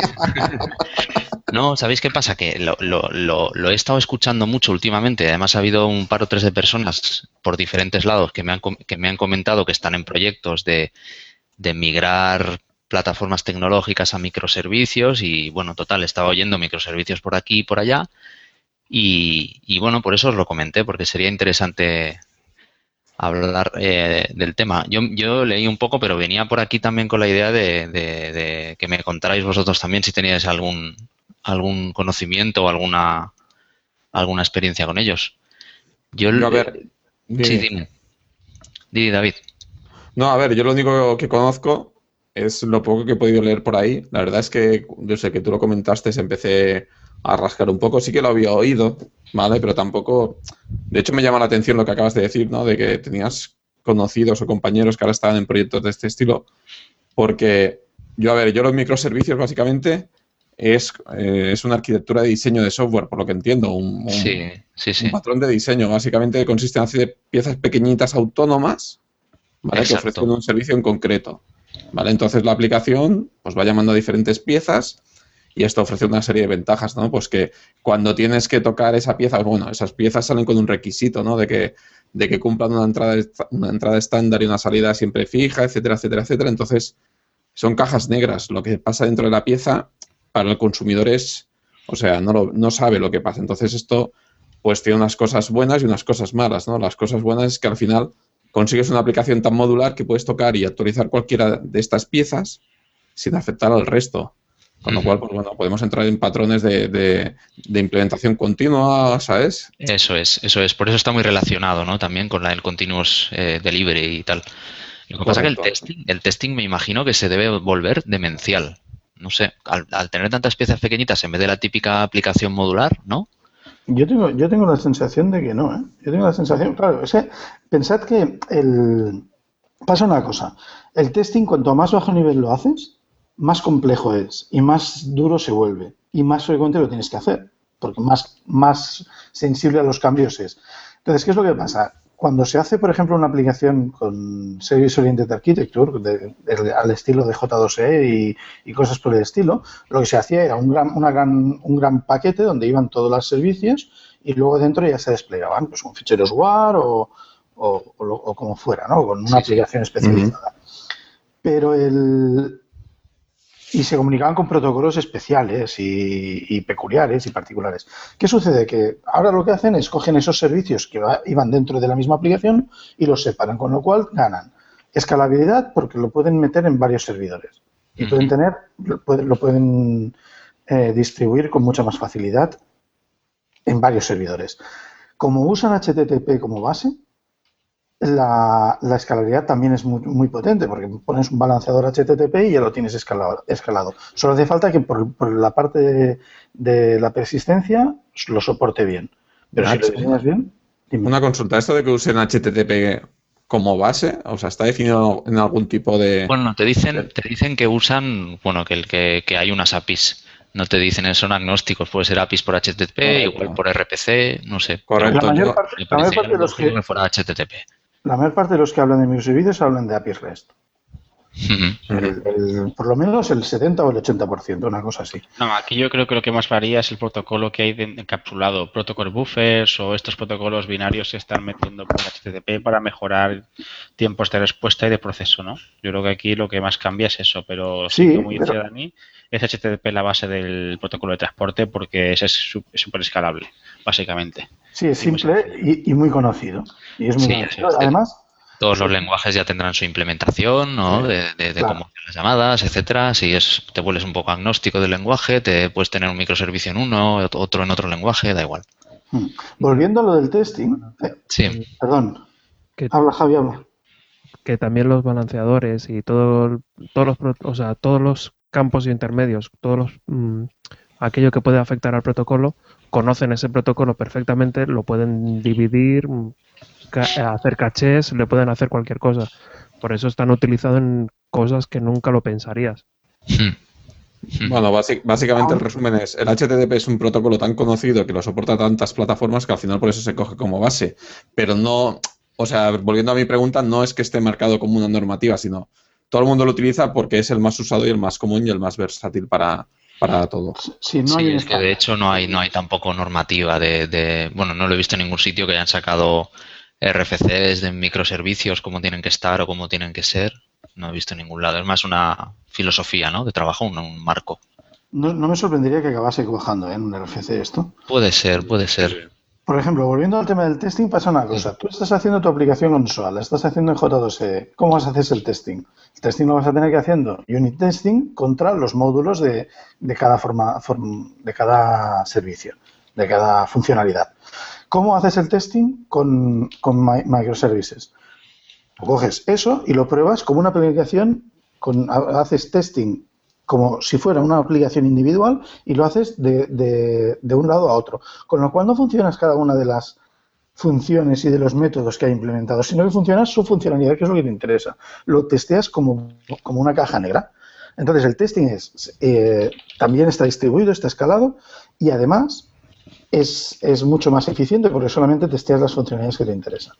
Speaker 6: No, ¿sabéis qué pasa? Que lo, lo- lo- lo he estado escuchando mucho últimamente. Además, ha habido un par o tres de personas por diferentes lados que me han, que me han comentado que están en proyectos de, de migrar plataformas tecnológicas a microservicios y, bueno, total, estaba oyendo microservicios por aquí y por allá Y, y bueno, por eso os lo comenté, porque sería interesante hablar eh, del tema. Yo, yo leí un poco, pero venía por aquí también con la idea de, de- de que me contarais vosotros también si teníais algún, algún conocimiento o alguna, alguna experiencia con ellos. Yo,
Speaker 1: Yo, a ver,
Speaker 6: sí,
Speaker 1: dime.
Speaker 6: dime. Di, David.
Speaker 1: No, a ver, yo lo único que conozco es lo poco que he podido leer por ahí. La verdad es que desde que tú lo comentaste empecé a rascar un poco. Sí que lo había oído, ¿vale? Pero tampoco... De hecho, me llama la atención lo que acabas de decir, ¿no? De que tenías conocidos o compañeros que ahora estaban en proyectos de este estilo. Porque yo, a ver, yo los microservicios básicamente es, eh, es una arquitectura de diseño de software, por lo que entiendo. Un, un-
Speaker 6: Sí, sí, sí.
Speaker 1: un patrón de diseño, básicamente consiste en hacer piezas pequeñitas autónomas, ¿vale? Que ofrecen un servicio en concreto, ¿vale? Entonces la aplicación pues va llamando a diferentes piezas y esto ofrece una serie de ventajas, ¿no? Pues que cuando tienes que tocar esa pieza, bueno, esas piezas salen con un requisito, ¿no? De que, de que cumplan una entrada, una entrada estándar y una salida siempre fija, etcétera, etcétera, etcétera. Entonces son cajas negras. Lo que pasa dentro de la pieza para el consumidor es, o sea, no, lo- no sabe lo que pasa. Entonces esto pues tiene unas cosas buenas y unas cosas malas, ¿no? Las cosas buenas es que al final consigues una aplicación tan modular que puedes tocar y actualizar cualquiera de estas piezas sin afectar al resto. Con lo cual, pues bueno, podemos entrar en patrones de, de- de implementación continua, ¿sabes?
Speaker 6: Eso es, eso es. Por eso está muy relacionado, ¿no? También con la del continuous eh, delivery y tal. Lo que pasa es que el testing, el testing me imagino que se debe volver demencial. No sé, al, al tener tantas piezas pequeñitas en vez de la típica aplicación modular, ¿no?
Speaker 5: Yo tengo, yo tengo la sensación de que no, ¿eh? Yo tengo la sensación, claro, es que pensad que el, pasa una cosa, el testing cuanto más bajo nivel lo haces, más complejo es y más duro se vuelve y más frecuente lo tienes que hacer, porque más, más sensible a los cambios es. Entonces, ¿qué es lo que pasa? Cuando se hace, por ejemplo, una aplicación con Service Oriented Architecture, de- de- al estilo de J2E y, y cosas por el estilo, lo que se hacía era un gran, una gran, un gran paquete donde iban todos los servicios y luego dentro ya se desplegaban pues, con ficheros WAR o, o, o o como fuera, ¿no? con una
Speaker 6: Sí, sí.
Speaker 5: aplicación especializada. Pero el. Y se comunicaban con protocolos especiales y, y peculiares y particulares. ¿Qué sucede? Que ahora lo que hacen es cogen esos servicios que va- iban dentro de la misma aplicación y los separan, con lo cual ganan escalabilidad porque lo pueden meter en varios servidores y pueden tener, lo pueden, lo pueden eh, distribuir con mucha más facilidad en varios servidores. Como usan HTTP como base, la, la escalabilidad también es muy, muy potente porque pones un balanceador HTTP y ya lo tienes escalado. escalado. Solo hace falta que por, por la parte de, de la persistencia lo soporte bien. Pero si lo diseñas bien, dime.
Speaker 1: Una consulta, ¿esto de que usen HTTP como base, o sea, está definido en algún tipo de...
Speaker 6: Bueno, te dicen, te dicen que usan, bueno, que, el- que, que hay unas APIs. No te dicen, son agnósticos, puede ser APIs por HTTP,
Speaker 1: Correcto.
Speaker 6: igual por RPC, no sé.
Speaker 1: Correcto.
Speaker 5: la, mayor
Speaker 1: yo-
Speaker 5: parte, la mayor parte de los que
Speaker 6: fuera HTTP.
Speaker 5: La mayor parte de los que hablan de microservicios hablan de APIs REST.
Speaker 6: Ujú.
Speaker 5: El- el- por lo menos el 70 o el 80%, una cosa así.
Speaker 4: No, aquí yo creo que lo que más varía es el protocolo que hay de- encapsulado, protocol buffers o estos protocolos binarios que están metiendo por HTTP para mejorar tiempos de respuesta y de proceso, ¿no? Yo creo que aquí lo que más cambia es eso, pero sí, como dice
Speaker 5: pero-
Speaker 4: Dani, es HTTP la base del protocolo de transporte porque ese es súper escalable, básicamente.
Speaker 5: Sí, es simple y, y muy conocido. Y es muy
Speaker 6: Sí,
Speaker 5: conocido. Además,
Speaker 6: Todos los lenguajes ya tendrán su implementación, ¿no?
Speaker 5: Sí,
Speaker 6: De, de- de
Speaker 5: claro.
Speaker 6: cómo hacer las llamadas, etcétera. Si es, te vuelves un poco agnóstico del lenguaje, te puedes tener un microservicio en uno, ot- otro en otro lenguaje, da igual.
Speaker 5: mm, volviendo a lo del testing, eh,
Speaker 6: Sí,
Speaker 5: perdón,
Speaker 2: Que,
Speaker 5: habla Javi, habla.
Speaker 2: que también los balanceadores y todo, todos los, pro- o sea, todos los campos intermedios, todos los, mm, aquello que puede afectar al protocolo, conocen ese protocolo perfectamente, lo pueden dividir, ca- hacer cachés, le pueden hacer cualquier cosa. Por eso están utilizados en cosas que nunca lo pensarías.
Speaker 6: Hmm.
Speaker 1: Bueno, básicamente el resumen es, el HTTP es un protocolo tan conocido que lo soporta tantas plataformas que al final por eso se coge como base. Pero no, o sea, volviendo a mi pregunta, no es que esté marcado como una normativa, sino todo el mundo lo utiliza porque es el más usado y el más común y el más versátil para, para todo.
Speaker 5: Si no
Speaker 6: Sí,
Speaker 5: hay
Speaker 6: es que de hecho no hay, no hay tampoco normativa de, de- bueno, no lo he visto en ningún sitio que hayan sacado RFCs de microservicios, cómo tienen que estar o cómo tienen que ser. No he visto en ningún lado. Es más una filosofía, ¿no? De trabajo, un, un marco.
Speaker 5: No, no me sorprendería que acabase cuajando ¿eh? en un RFC esto.
Speaker 6: Puede ser, puede ser.
Speaker 5: Por ejemplo, volviendo al tema del testing, pasa una cosa. Tú estás haciendo tu aplicación con SOA, la estás haciendo en J2E. ¿Cómo vas a hacer el testing? El testing lo vas a tener que haciendo unit testing contra los módulos de, de cada forma, form- de cada servicio, de cada funcionalidad. ¿Cómo haces el testing con, con mi- microservices? Coges eso y lo pruebas como una aplicación, con, ha- haces testing como si fuera una aplicación individual y lo haces de, de- un lado a otro. Con lo cual no funcionas cada una de las funciones y de los métodos que hay implementados, sino que funciona su funcionalidad, que es lo que te interesa. Lo testeas como, como una caja negra. Entonces el testing es, eh, también está distribuido, está escalado y además es, es mucho más eficiente porque solamente testeas las funcionalidades que te interesan.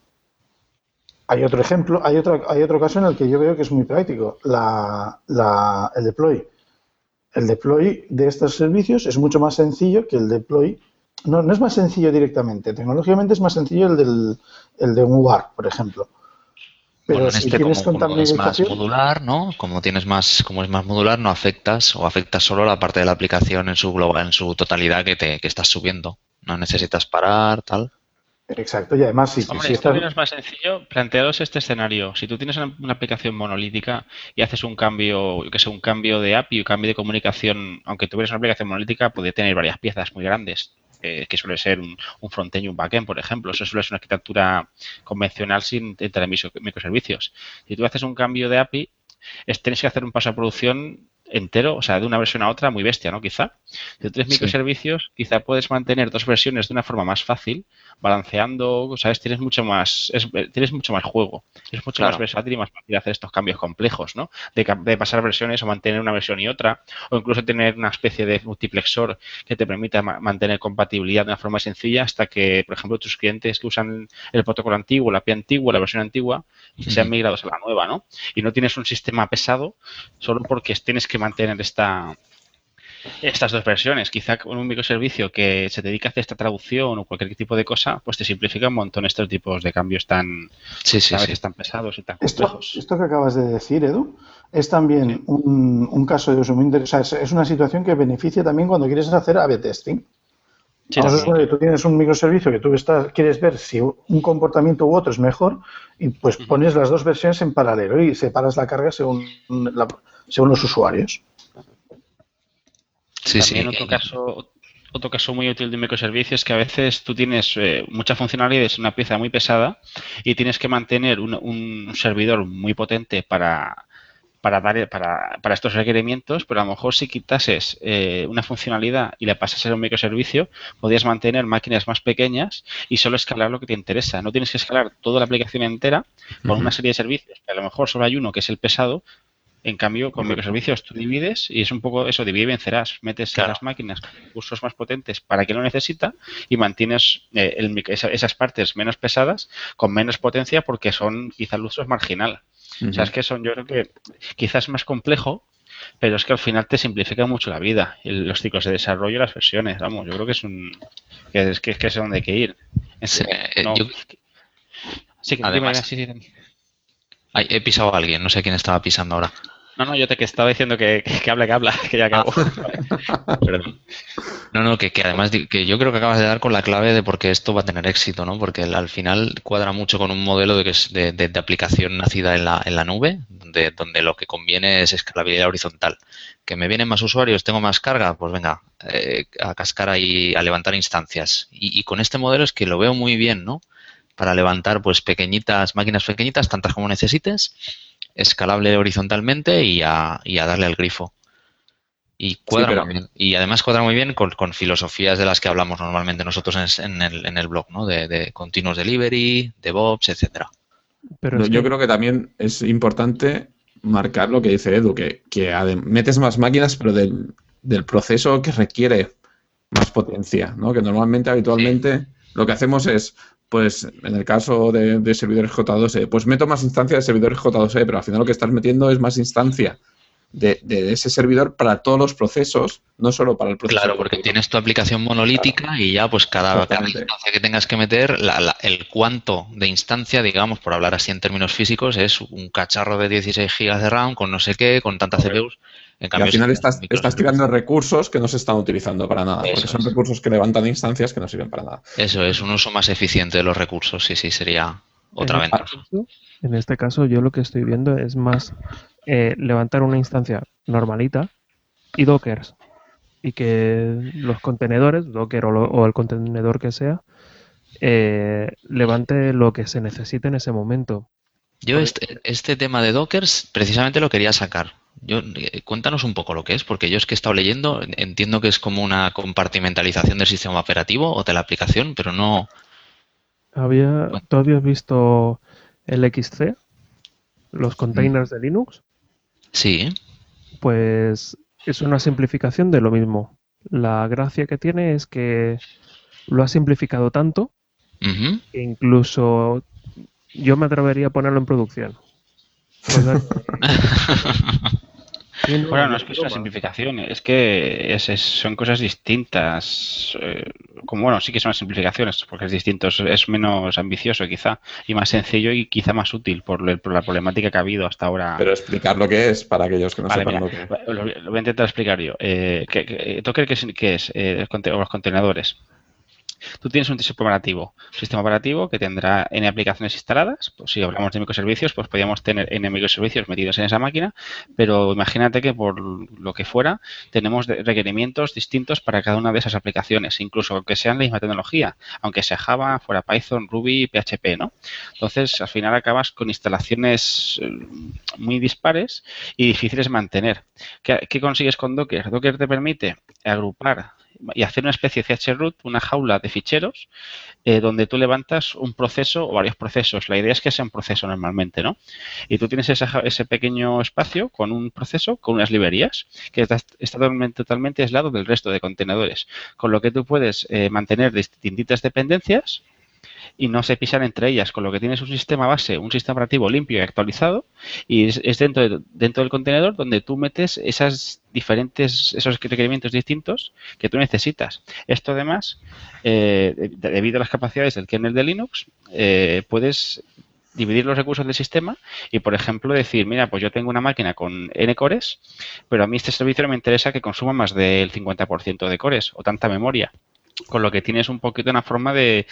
Speaker 5: Hay otro ejemplo, hay otro, hay otro caso en el que yo veo que es muy práctico, la, la- el deploy. El deploy de estos servicios es mucho más sencillo que el deploy. No, no es más sencillo directamente. Tecnológicamente es más sencillo el, del, el de un WAR, por ejemplo. Pero
Speaker 6: bueno, en
Speaker 5: si
Speaker 6: este
Speaker 5: tienes
Speaker 6: como, como es más modular, ¿no? Como tienes más, como es más modular, no afectas o afectas solo la parte de la aplicación en su global, en su totalidad que te que estás subiendo. No necesitas parar, tal.
Speaker 5: Exacto. Y además, si,
Speaker 4: Hombre,
Speaker 5: si
Speaker 4: esto
Speaker 5: estás,
Speaker 4: es más sencillo. Plantearos este escenario. Si tú tienes una, una aplicación monolítica y haces un cambio, yo que sé, un cambio de API, un cambio de comunicación, aunque tuvieras una aplicación monolítica, puede tener varias piezas muy grandes, eh, que suele ser un, un frontend y un backend, por ejemplo. Eso suele ser una arquitectura convencional sin entrar en micro- microservicios. Si tú haces un cambio de API, es, tienes que hacer un paso a producción entero, o sea, de una versión a otra muy bestia, ¿no? Quizá. Tienes
Speaker 6: Sí.
Speaker 4: microservicios, quizá puedes mantener dos versiones de una forma más fácil, balanceando, ¿sabes? Tienes mucho más, es- tienes mucho más juego. Es mucho
Speaker 6: Claro.
Speaker 4: más versátil y más fácil hacer estos cambios complejos, ¿no? De, de pasar versiones o mantener una versión y otra, o incluso tener una especie de multiplexor que te permita ma- mantener compatibilidad de una forma sencilla hasta que, por ejemplo, tus clientes que usan el protocolo antiguo, la API antigua, la versión antigua, sean migrados a la nueva, ¿no? Y no tienes un sistema pesado solo porque tienes que mantener esta estas dos versiones. Quizá con un microservicio que se dedica a hacer esta traducción o cualquier tipo de cosa, pues te simplifica un montón estos tipos de cambios tan,
Speaker 6: Sí, sí,
Speaker 4: a
Speaker 6: sí.
Speaker 4: tan pesados y tan
Speaker 5: Esto,
Speaker 4: complejos.
Speaker 5: esto que acabas de decir, Edu, es también un, un caso de uso muy interesante. O sea, es, una situación que beneficia también cuando quieres hacer A-B testing. Tú tienes un microservicio que tú estás, quieres ver si un comportamiento u otro es mejor y pues pones las dos versiones en paralelo y separas la carga según, la- según los usuarios.
Speaker 6: Sí, sí.
Speaker 4: También otro caso, otro caso muy útil de un microservicio es que a veces tú tienes eh, mucha funcionalidad, es una pieza muy pesada y tienes que mantener un, un servidor muy potente para, para dar para, para estos requerimientos, pero a lo mejor si quitases eh, una funcionalidad y la pasas a un microservicio, podrías mantener máquinas más pequeñas y solo escalar lo que te interesa. No tienes que escalar toda la aplicación entera con
Speaker 6: Ujú.
Speaker 4: una serie de servicios, que a lo mejor solo hay uno que es el pesado. En cambio, con microservicios tú divides y es un poco eso, divide y vencerás. Metes
Speaker 6: Claro.
Speaker 4: en las máquinas recursos más potentes para quien lo necesita y mantienes eh, el esas partes menos pesadas con menos potencia porque son quizá el uso es marginal. O sea, es que son, yo creo que quizás es más complejo, pero es que al final te simplifica mucho la vida, el- los ciclos de desarrollo y las versiones. Vamos, yo creo que es un que es que, que es donde hay que ir.
Speaker 6: Sí, eh,
Speaker 4: no-
Speaker 6: yo-
Speaker 4: Sí, que
Speaker 6: Además-
Speaker 4: sí, sí.
Speaker 6: Ay, he pisado a alguien, no sé quién estaba pisando ahora.
Speaker 4: No, no, yo te que estaba diciendo que, que habla, que habla, que ya acabo.
Speaker 6: Perdón. No, no, que, que además que yo creo que acabas de dar con la clave de por qué esto va a tener éxito, ¿no? Porque al final cuadra mucho con un modelo de, que es de, de- de aplicación nacida en la, en la nube, donde, donde lo que conviene es escalabilidad horizontal. Que me vienen más usuarios, tengo más carga, pues venga, eh, a cascar ahí, a levantar instancias. Y, y con este modelo es que lo veo muy bien, ¿no? Para levantar pues pequeñitas, máquinas pequeñitas, tantas como necesites, escalable horizontalmente y a, y a darle al grifo. Y cuadra
Speaker 1: pero-
Speaker 6: muy bien. Y además cuadra muy bien con, con filosofías de las que hablamos normalmente nosotros en, en el, en el blog, ¿no? De, de continuous delivery, DevOps, etcétera.
Speaker 2: Pero
Speaker 1: No, yo
Speaker 2: que-
Speaker 1: creo que también es importante marcar lo que dice Edu, que, metes más máquinas, pero del, del proceso que requiere más potencia, ¿no? Que normalmente, habitualmente, lo que hacemos es, pues, en el caso de, de servidores J2E, pues meto más instancias de servidores J2E, pero al final lo que estás metiendo es más instancia de, de ese servidor para todos los procesos, no solo para el proceso.
Speaker 6: Claro, porque tienes tu aplicación monolítica y ya pues cada, cada instancia que tengas que meter, la- la- el cuánto de instancia, digamos, por hablar así en términos físicos, es un cacharro de 16 gigas de RAM con no sé qué, con tantas. CPUs. En
Speaker 1: Y al final
Speaker 6: si
Speaker 1: estás, estás tirando recursos que no se están utilizando para nada, porque son
Speaker 6: es.
Speaker 1: recursos que levantan instancias que no sirven para nada.
Speaker 6: Eso es, un uso más eficiente de los recursos, sí, sí, sería otra
Speaker 2: en
Speaker 6: ventaja.
Speaker 2: Este caso, en este caso, yo lo que estoy viendo es más eh, levantar una instancia normalita y dockers. Y que los contenedores, docker o, lo- o el contenedor que sea, eh, levante lo que se necesite en ese momento.
Speaker 6: Yo este, este tema de Dockers precisamente lo quería sacar. Yo, eh, cuéntanos un poco lo que es, porque yo es que he estado leyendo, entiendo que es como una compartimentalización del sistema operativo o de la aplicación, pero no...
Speaker 2: Había. ¿Tú habías visto el XC? Los containers de Linux.
Speaker 6: Sí,
Speaker 2: Pues es una simplificación de lo mismo. La gracia que tiene es que lo ha simplificado tanto que incluso yo me atrevería a ponerlo en producción. O sea, que- Sí,
Speaker 4: Bueno, no es que es una simplificación, es que es- es- son cosas distintas. eh, como bueno, sí que son simplificaciones, porque es distinto, es, es menos ambicioso quizá, y más sencillo y quizá más útil por, el- por la problemática que ha habido hasta ahora.
Speaker 1: Pero explicar lo que es para aquellos que no
Speaker 4: Vale,
Speaker 1: sepan
Speaker 4: mira,
Speaker 1: lo que
Speaker 4: lo, lo voy a intentar explicar yo. Eh, ¿qué, qué, Docker, ¿qué es? qué es? Eh, los contenedores. Tú tienes un sistema operativo, un sistema operativo que tendrá N aplicaciones instaladas. Pues si hablamos de microservicios, pues podríamos tener N microservicios metidos en esa máquina, pero imagínate que por lo que fuera, tenemos requerimientos distintos para cada una de esas aplicaciones, incluso que sean la misma tecnología, aunque sea Java, fuera Python, Ruby, PHP, ¿no? Entonces, al final acabas con instalaciones eh, muy dispares y difíciles de mantener. ¿Qué, qué consigues con Docker? Docker te permite agrupar y hacer una especie de chroot, una jaula de ficheros, eh, donde tú levantas un proceso o varios procesos. La idea es que sea un proceso normalmente, ¿no? Y tú tienes ese pequeño espacio con un proceso, con unas librerías, que está, totalmente aislado del resto de contenedores. Con lo que tú puedes eh, mantener distintas dependencias y no se pisan entre ellas, con lo que tienes un sistema base, un sistema operativo limpio y actualizado, y es, dentro, de- dentro del contenedor donde tú metes esas diferentes, esos requerimientos distintos que tú necesitas. Esto además, eh, de- debido a las capacidades del kernel de Linux, eh, puedes dividir los recursos del sistema y, por ejemplo, decir, mira, pues yo tengo una máquina con N cores, pero a mí este servicio no me interesa que consuma más del 50% de cores o tanta memoria. Con lo que tienes un poquito una forma de-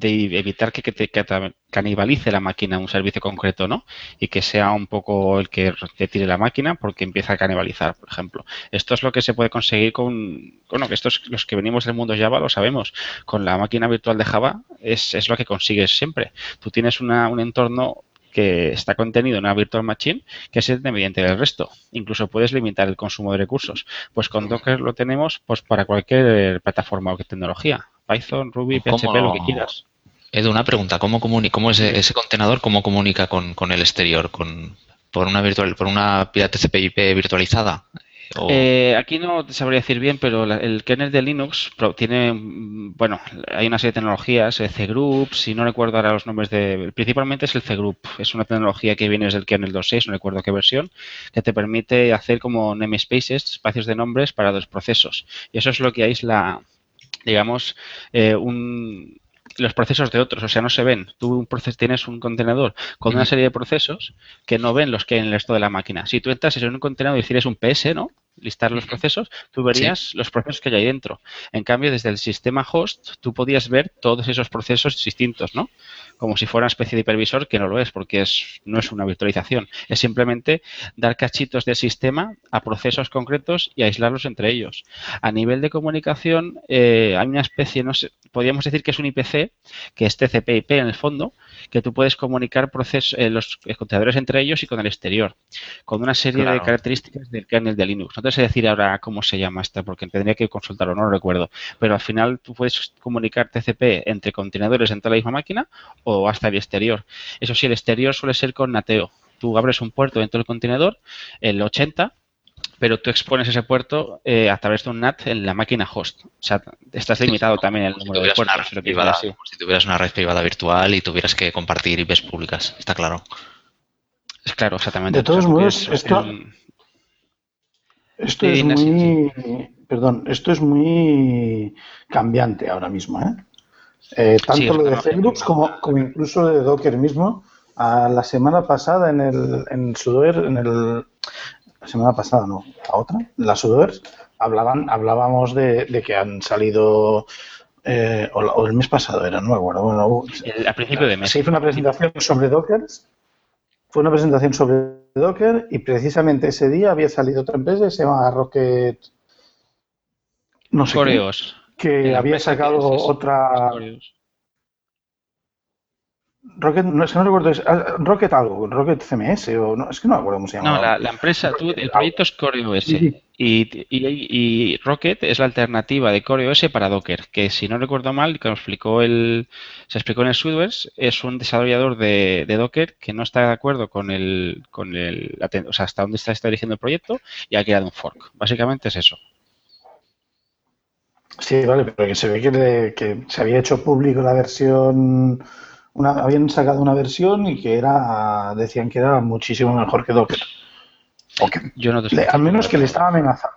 Speaker 4: de evitar que, que te que te canibalice la máquina un servicio concreto, ¿no? Y que sea un poco el que te tire la máquina porque empieza a canibalizar, por ejemplo. Esto es lo que se puede conseguir con, bueno, que estos los que venimos del mundo Java lo sabemos. Con la máquina virtual de Java es, es lo que consigues siempre. Tú tienes una- un entorno que está contenido en una virtual machine que es independiente del resto. Incluso puedes limitar el consumo de recursos. Pues con Docker lo tenemos pues para cualquier plataforma o tecnología. Python, Ruby,
Speaker 6: ¿Cómo
Speaker 4: PHP, lo que quieras.
Speaker 6: Edu, una pregunta, ¿cómo, comuni- cómo ese, ese contenedor cómo comunica con, con el exterior? ¿Con, por una virtual, por una pila TCP/IP virtualizada? O-
Speaker 4: Eh, aquí no te sabría decir bien, pero la- el kernel de Linux tiene, mm, bueno, hay una serie de tecnologías, eh, cgroup, si no recuerdo ahora los nombres de, principalmente es el cgroup, es una tecnología que viene desde el kernel 2.6, no recuerdo qué versión, que te permite hacer como namespaces, espacios de nombres para los procesos. Y eso es lo que aísla, digamos, eh, un, los procesos de otros, o sea, no se ven. Tú un proces- tienes un contenedor con una serie de procesos que no ven los que hay en el resto de la máquina. Si tú entras en un contenedor y hicieras un PS, ¿no? Listar los procesos, tú verías los procesos que hay ahí dentro. En cambio, desde el sistema host, tú podías ver todos esos procesos distintos, ¿no? Como si fuera una especie de hipervisor, que no lo es, porque es, no es una virtualización. Es simplemente dar cachitos del sistema a procesos concretos y aislarlos entre ellos. A nivel de comunicación, eh, hay una especie, no sé, podríamos decir que es un IPC, que es TCP/IP en el fondo, que tú puedes comunicar procesos, eh, los contenedores entre ellos y con el exterior, con una serie de características del kernel de Linux. No te sé decir ahora cómo se llama esta, porque tendría que consultarlo, no lo recuerdo. Pero al final tú puedes comunicar TCP entre contenedores dentro de la misma máquina o hasta el exterior. Eso sí, el exterior suele ser con NATEO. Tú abres un puerto dentro del contenedor, el 80, pero tú expones ese puerto eh, a través de un NAT en la máquina host. O sea, estás limitado también el
Speaker 6: como si
Speaker 4: número de
Speaker 6: tuvieras una
Speaker 4: puertos.
Speaker 6: privada,
Speaker 4: así.
Speaker 6: como si tuvieras una red privada virtual y tuvieras que compartir IPs públicas, está claro.
Speaker 4: Es claro, exactamente.
Speaker 5: De todos
Speaker 4: O
Speaker 5: modos, esto-
Speaker 4: un-
Speaker 5: Esto
Speaker 4: Sí,
Speaker 5: es muy, perdón, esto es muy cambiante ahora mismo, ¿eh? Eh, tanto
Speaker 4: Sí,
Speaker 5: lo de Flux como, como incluso de Docker mismo. A la semana pasada en el en Sudoer, en el la semana pasada no, la otra, la Sudoer, hablaban, hablábamos de, de que han salido eh, o, el mes pasado era, no me acuerdo. Bueno,
Speaker 4: El- a principio de mes.
Speaker 5: se hizo una presentación sobre Docker. Fue una presentación sobre Docker y precisamente ese día había salido otra empresa que se llama Rocket. No sé qué,
Speaker 4: Coreos.
Speaker 5: Que había sacado otra. Rocket, no es que no recuerdo, es ah, Rocket algo, Rocket CMS o no, es que no me acuerdo cómo se llama.
Speaker 4: No, la, la empresa, tú, el proyecto es CoreOS
Speaker 5: Sí, sí.
Speaker 4: y, y- y Rocket es la alternativa de CoreOS para Docker, que si no recuerdo mal, que explicó el, se explicó en el Sudoers, es un desarrollador de, de Docker que no está de acuerdo con el, con el, o sea, hasta dónde está, está dirigiendo el proyecto y ha creado un fork. Básicamente es eso.
Speaker 5: Sí, vale, pero que se ve que, le- que se había hecho público la versión, una, habían sacado una versión y que era, decían que era muchísimo mejor que Docker. O que-
Speaker 4: Yo no te
Speaker 5: le- al menos que le estaba amenazando.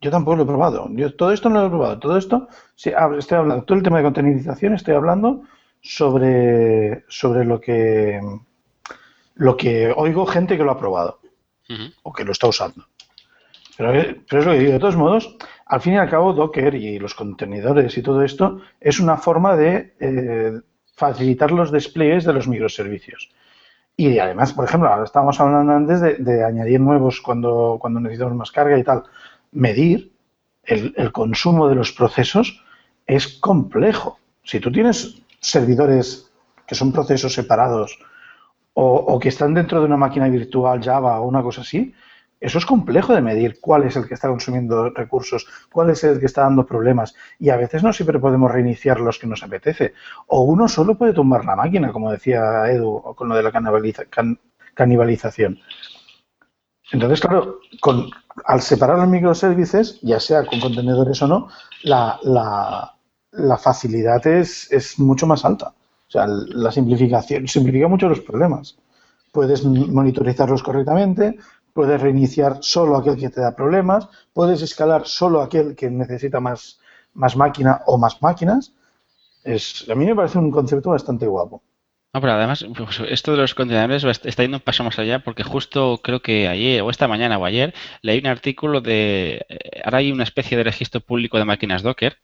Speaker 5: Yo tampoco lo he probado. Yo todo esto no lo he probado. Todo esto, sí, estoy hablando, todo el tema de containerización, estoy hablando sobre, sobre lo que lo que oigo gente que lo ha probado o que lo está usando. Pero, eh, pero es lo que digo, de todos modos, al fin y al cabo, Docker y los contenedores y todo esto es una forma de eh, facilitar los despliegues de los microservicios. Y además, por ejemplo, ahora estábamos hablando antes de, añadir nuevos cuando, cuando necesitamos más carga y tal. Medir el, consumo de los procesos es complejo. Si tú tienes servidores que son procesos separados o que están dentro de una máquina virtual Java o una cosa así, eso es complejo de medir cuál es el que está consumiendo recursos, cuál es el que está dando problemas. Y a veces no siempre podemos reiniciar los que nos apetece. O uno solo puede tumbar la máquina, como decía Edu, con lo de la canibaliza- can- canibalización. Entonces, claro, al separar los microservices, ya sea con contenedores o no, la facilidad es, es mucho más alta. O sea, la simplificación simplifica mucho los problemas. Puedes monitorizarlos correctamente, puedes reiniciar solo aquel que te da problemas, puedes escalar solo aquel que necesita más, más máquina o más máquinas. Es, a mí me parece un concepto bastante guapo.
Speaker 4: No, pero además, pues, esto de los contenedores está yendo un paso más allá porque justo creo que ayer o esta mañana o ayer leí un artículo de... eh, Ahora hay una especie de registro público de máquinas Docker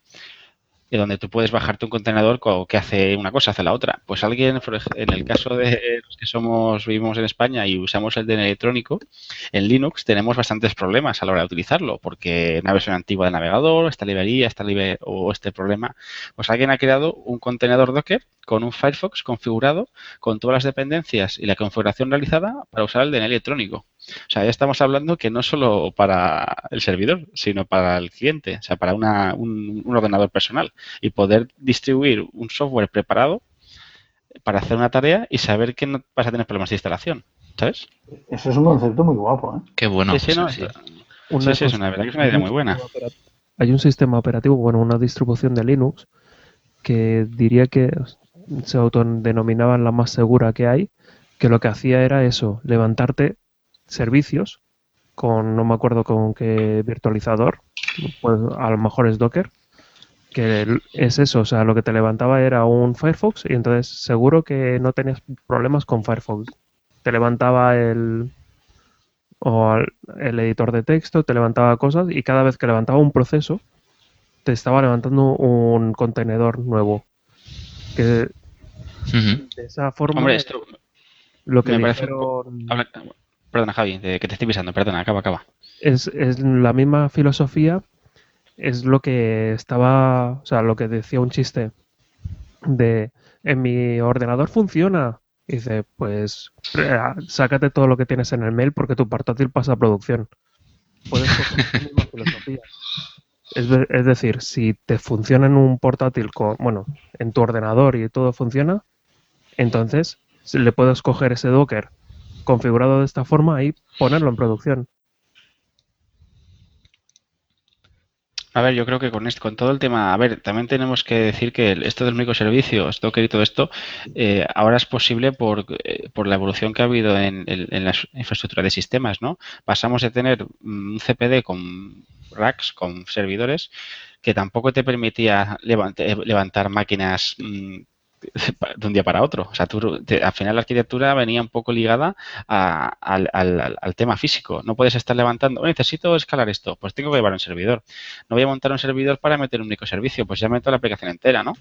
Speaker 4: eh, donde tú puedes bajarte un contenedor co- que hace una cosa, hace la otra. Pues alguien, en el caso de los que somos, vivimos en España y usamos el DNI electrónico, en Linux tenemos bastantes problemas a la hora de utilizarlo, porque una versión antigua del navegador, esta librería, esta libre- o este problema, pues alguien ha creado un contenedor Docker con un Firefox configurado con todas las dependencias y la configuración realizada para usar el DNI electrónico. O sea, ya estamos hablando que no solo para el servidor, sino para el cliente, o sea, para una- un, un ordenador personal y poder distribuir un software preparado para hacer una tarea y saber que no vas a tener problemas de instalación, ¿sabes?
Speaker 5: Eso es un concepto muy guapo. ¿eh?
Speaker 6: Qué bueno.
Speaker 4: Sí, sí, no,
Speaker 6: sí, sí.
Speaker 2: Una
Speaker 4: sí, sí, es
Speaker 2: cosa-
Speaker 4: una verdad que es una idea muy buena.
Speaker 2: Hay un sistema operativo, bueno, una distribución de Linux que diría que se autodenominaba la más segura que hay, que lo que hacía era eso, levantarte servicios con, no me acuerdo con qué virtualizador, pues a lo mejor es Docker, que es eso, o sea, lo que te levantaba era un Firefox y entonces seguro que no tenías problemas con Firefox. Te levantaba el, o al- el editor de texto, te levantaba cosas y cada vez que levantaba un proceso, te estaba levantando un contenedor nuevo. Que de esa forma
Speaker 4: Hombre, esto
Speaker 2: lo que
Speaker 4: me
Speaker 2: dijeron
Speaker 4: Perdona, Javi, de que te estoy pisando, perdona, acaba, acaba.
Speaker 2: es, es la misma filosofía, es lo que estaba, o sea, lo que decía un chiste de en mi ordenador funciona. Y dice, pues eh, sácate todo lo que tienes en el mail porque tu portátil pasa a producción. Puedes coger esa misma filosofía. Es, de- es decir, si te funciona en un portátil, con, bueno, en tu ordenador y todo funciona, entonces le puedes coger ese Docker configurado de esta forma y ponerlo en producción.
Speaker 4: A ver, yo creo que con esto, con todo el tema, a ver, también tenemos que decir que esto del microservicios, Docker y todo esto, eh, ahora es posible por, eh, por la evolución que ha habido en, la infraestructura de sistemas, ¿no? Pasamos de tener un CPD con racks, con servidores, que tampoco te permitía levant- levantar máquinas mm, de un día para otro. O sea, tú, al final la arquitectura venía un poco ligada al, tema físico. No puedes estar levantando, "Oh, necesito escalar esto, pues tengo que llevar un servidor. No voy a montar un servidor para meter un microservicio, pues ya meto la aplicación entera, ¿no?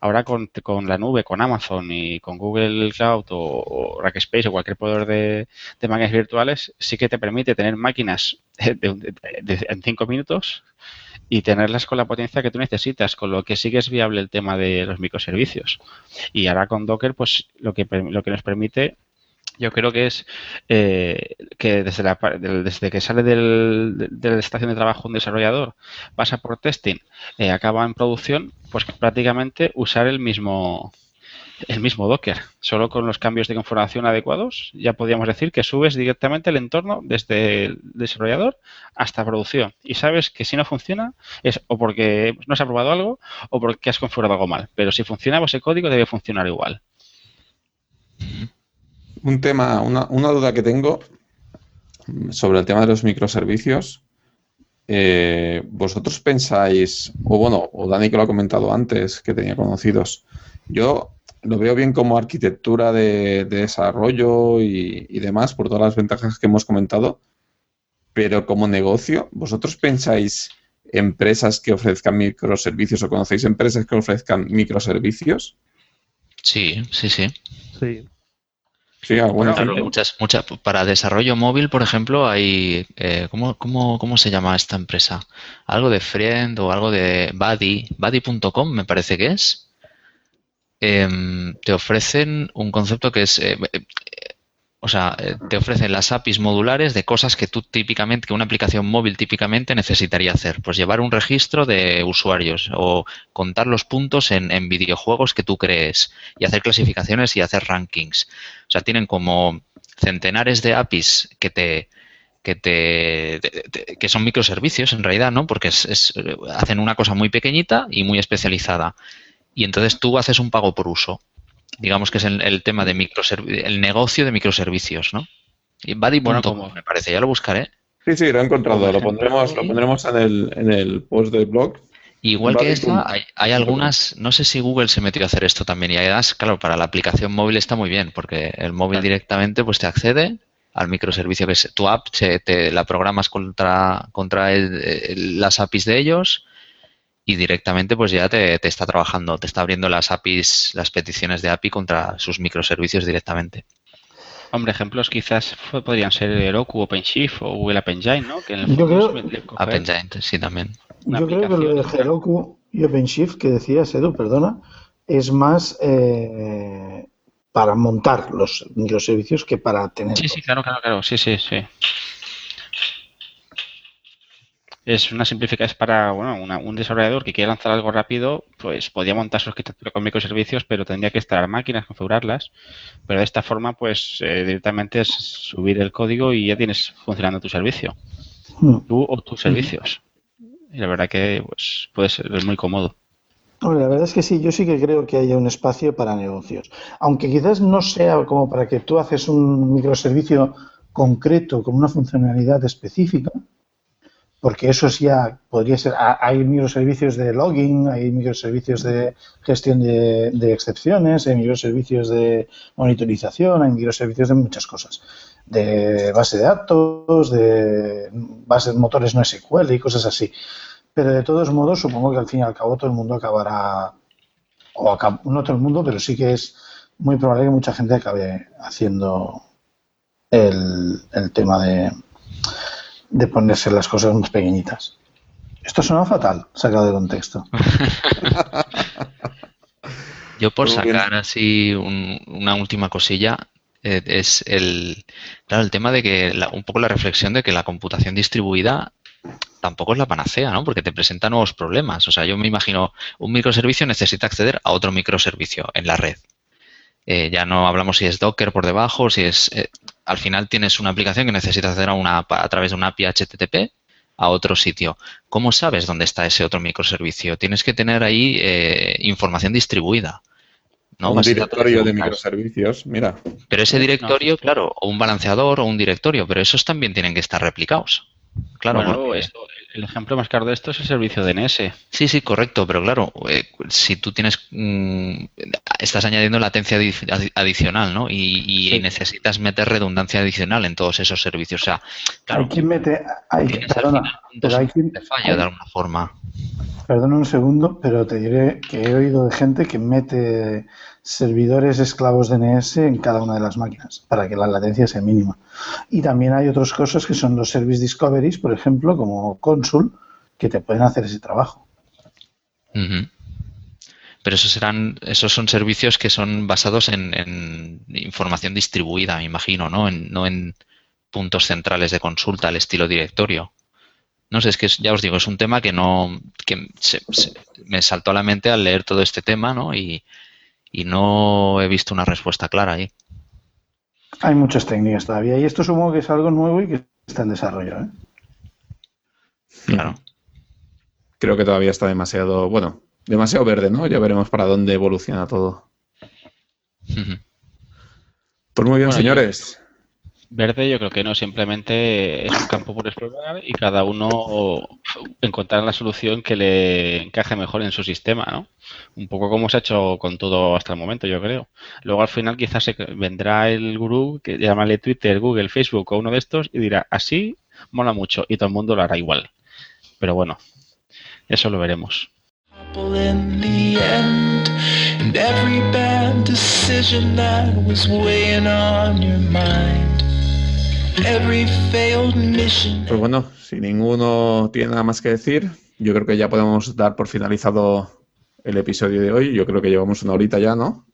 Speaker 4: Ahora con, con la nube, con Amazon y con Google Cloud o, o Rackspace o cualquier proveedor de, de máquinas virtuales, sí que te permite tener máquinas en cinco minutos y tenerlas con la potencia que tú necesitas, con lo que sí que es viable el tema de los microservicios. Y ahora con Docker, pues lo que, lo que nos permite, yo creo que es eh, que desde, la, desde que sale del- de, la estación de trabajo un desarrollador, pasa por testing, eh, acaba en producción, pues prácticamente usar el mismo el mismo Docker, solo con los cambios de configuración adecuados, ya podríamos decir que subes directamente el entorno desde el desarrollador hasta producción. Y sabes que si no funciona es o porque no has aprobado algo o porque has configurado algo mal. Pero si funciona, pues el código debe funcionar igual.
Speaker 1: Un tema, una, una duda que tengo sobre el tema de los microservicios. Eh, ¿Vosotros pensáis, o bueno, o Dani que lo ha comentado antes, que tenía conocidos, yo lo veo bien como arquitectura de, de desarrollo y, y demás, por todas las ventajas que hemos comentado, pero como negocio, ¿vosotros pensáis empresas que ofrezcan microservicios o conocéis empresas que ofrezcan microservicios?
Speaker 6: Sí, sí, sí.
Speaker 2: Sí.
Speaker 1: Sí,
Speaker 4: Bueno.
Speaker 6: Claro, muchas, muchas, para desarrollo móvil, por ejemplo, hay, eh, ¿cómo, cómo, cómo se llama esta empresa? Algo de Friend o algo de Buddy, Buddy.com me parece que es. Em, te ofrecen un concepto que es, eh, o sea, eh, te ofrecen las APIs modulares de cosas que tú típicamente, que una aplicación móvil típicamente necesitaría hacer. Pues llevar un registro de usuarios o contar los puntos en, en videojuegos que tú crees y hacer clasificaciones y hacer rankings. O sea, tienen como centenares de APIs que te que te, que son microservicios en realidad, ¿no? Porque es, es- hacen una cosa muy pequeñita y muy especializada. Y entonces tú haces un pago por uso. Digamos que es el, el tema de microservi- el negocio de microservicios, ¿no? Y Buddy.com,
Speaker 4: Bueno, como-
Speaker 6: me parece, ya lo buscaré.
Speaker 1: Sí, sí, lo he encontrado. Lo pondremos, lo pondremos en el, en el post del blog.
Speaker 6: Igual que
Speaker 1: Buddy
Speaker 6: esta, hay, hay algunas, no sé si Google se metió a hacer esto también. Y además, claro, para la aplicación móvil está muy bien, porque el móvil
Speaker 4: Claro.
Speaker 6: directamente pues te accede al microservicio que es tu app, te la programas contra, contra el- el- las APIs de ellos y directamente pues ya te, te está trabajando, te está abriendo las APIs, las peticiones de API contra sus microservicios directamente.
Speaker 4: Hombre, ejemplos quizás podrían ser Heroku, OpenShift o Google App Engine, ¿no? Que en el
Speaker 5: Yo creo-
Speaker 6: App Engine, sí, también.
Speaker 4: Una
Speaker 5: Yo creo que lo de. Heroku y OpenShift que decías, Edu, perdona, es más eh, para montar los microservicios que para tenerlos.
Speaker 4: Sí, sí, claro, claro, claro. Sí, sí, sí. Es una simplificación es para bueno, una- un desarrollador que quiere lanzar algo rápido, pues podría montar su arquitectura con microservicios, pero tendría que instalar máquinas, configurarlas. Pero de esta forma, pues eh, directamente es subir el código y ya tienes funcionando tu servicio,
Speaker 5: Hmm.
Speaker 4: tú o tus servicios. Y la verdad que pues puede ser muy cómodo.
Speaker 5: Hombre, la verdad es que sí, yo sí que creo que haya un espacio para negocios. Aunque quizás no sea como para que tú haces un microservicio concreto con una funcionalidad específica, porque eso sí ya podría ser. ha- Hay microservicios de login, hay microservicios de gestión de, excepciones, hay microservicios de monitorización, hay microservicios de muchas cosas. De base de datos, de bases motores no SQL y cosas así. Pero de todos modos, supongo que al fin y al cabo todo el mundo acabará, o acab- no todo el mundo, pero sí que es muy probable que mucha gente acabe haciendo el tema de, de ponerse las cosas más pequeñitas. Esto suena fatal, sacado de contexto.
Speaker 6: Yo por
Speaker 1: Muy bien.
Speaker 6: sacar así un- una última cosilla, eh, es el, claro, el tema de que, la- un poco la reflexión de que la computación distribuida tampoco es la panacea, ¿no? Porque te presenta nuevos problemas. O sea, yo me imagino, un microservicio necesita acceder a otro microservicio en la red. Eh, ya no hablamos si es Docker por debajo, si es... eh, al final tienes una aplicación que necesita acceder a, una, a través de una API HTTP a otro sitio. ¿Cómo sabes dónde está ese otro microservicio? Tienes que tener ahí eh, información distribuida. ¿no?
Speaker 1: un directorio de microservicios, mira.
Speaker 6: Pero ese
Speaker 4: No,
Speaker 6: directorio, claro, o un balanceador o un directorio, pero esos también tienen que estar replicados. Claro,
Speaker 4: Bueno,
Speaker 6: porque-
Speaker 4: esto- el ejemplo más claro de esto es el servicio DNS.
Speaker 6: Sí, sí, correcto, pero claro, eh, si tú tienes, mm, estás añadiendo latencia adi- adi- adicional, ¿no? Y, y
Speaker 4: Sí.
Speaker 6: necesitas meter redundancia adicional en todos esos servicios. O sea, claro,
Speaker 5: Hay quien mete, hay, perdona, pero quien,
Speaker 6: de falla de alguna forma.
Speaker 5: Perdona un segundo, pero te diré que he oído de gente que mete servidores esclavos DNS en cada una de las máquinas para que la latencia sea mínima. Y también hay otras cosas que son los service discoveries, por ejemplo, como Consul, que te pueden hacer ese trabajo.
Speaker 6: Pero esos serán, esos son servicios que son basados en, en información distribuida, me imagino, ¿no? En, no en puntos centrales de consulta al estilo directorio. No sé, es que ya os digo, es un tema que no, que se- se- me saltó a la mente al leer todo este tema, ¿no? Y no he visto una respuesta clara ahí.
Speaker 5: Hay muchas técnicas todavía y esto supongo que es algo nuevo y que está en desarrollo. ¿eh?
Speaker 6: Claro.
Speaker 1: Creo que todavía está demasiado, bueno, demasiado verde, ¿no? Ya veremos para dónde evoluciona todo.
Speaker 6: Ujú.
Speaker 1: Pues muy bien,
Speaker 4: Bueno,
Speaker 1: señores.
Speaker 4: Verde yo creo que no, simplemente es un campo por explorar y cada uno encontrar la solución que le encaje mejor en su sistema, ¿no? Un poco como se ha hecho con todo hasta el momento, yo creo. Luego al final quizás se vendrá el gurú que llámale Twitter, Google, Facebook o uno de estos y dirá, así mola mucho y todo el mundo lo hará igual. Pero bueno, eso lo veremos.
Speaker 1: Pues bueno, si ninguno tiene nada más que decir, yo creo que ya podemos dar por finalizado el episodio de hoy. Yo creo que llevamos una horita ya, ¿no?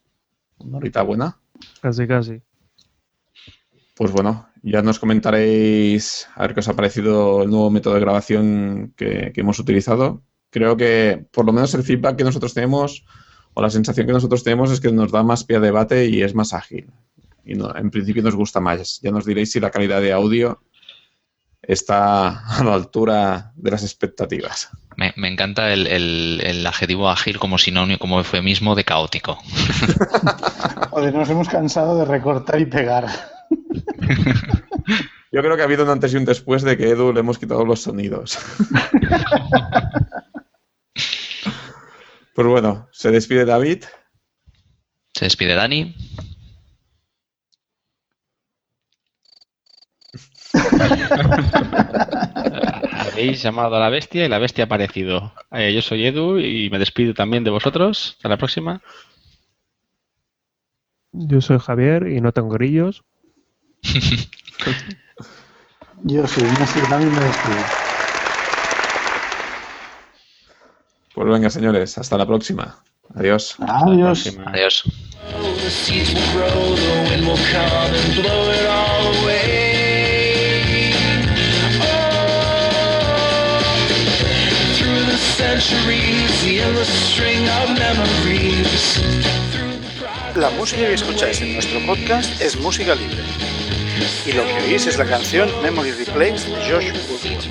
Speaker 1: Una horita buena.
Speaker 2: Casi, casi.
Speaker 1: Pues bueno, ya nos comentaréis a ver qué os ha parecido el nuevo método de grabación que, que hemos utilizado. Creo que por lo menos el feedback que nosotros tenemos o la sensación que nosotros tenemos es que nos da más pie a debate y es más ágil. Y no- en principio nos gusta más. Ya nos diréis si la calidad de audio está a la altura de las expectativas.
Speaker 6: Me, me encanta el, el- el adjetivo ágil como sinónimo, como eufemismo de caótico.
Speaker 5: Joder, nos hemos cansado de recortar y pegar.
Speaker 1: Yo creo que ha habido un antes y un después de que Edu le hemos quitado los sonidos. pues bueno, se despide David.
Speaker 6: Se despide Dani.
Speaker 4: Habéis llamado a la bestia y la bestia ha aparecido. Eh, yo soy Edu y me despido también de vosotros. Hasta la próxima.
Speaker 2: Yo soy Javier y no tengo grillos.
Speaker 5: Yo sí, no sé, también me despido.
Speaker 1: Pues venga, señores, hasta la próxima. Adiós.
Speaker 4: Hasta la
Speaker 5: Adiós.
Speaker 4: próxima.
Speaker 6: Adiós.
Speaker 5: La música que escucháis en nuestro podcast es música libre. Y lo que oís es la canción Memory Replays de Josh Woodward.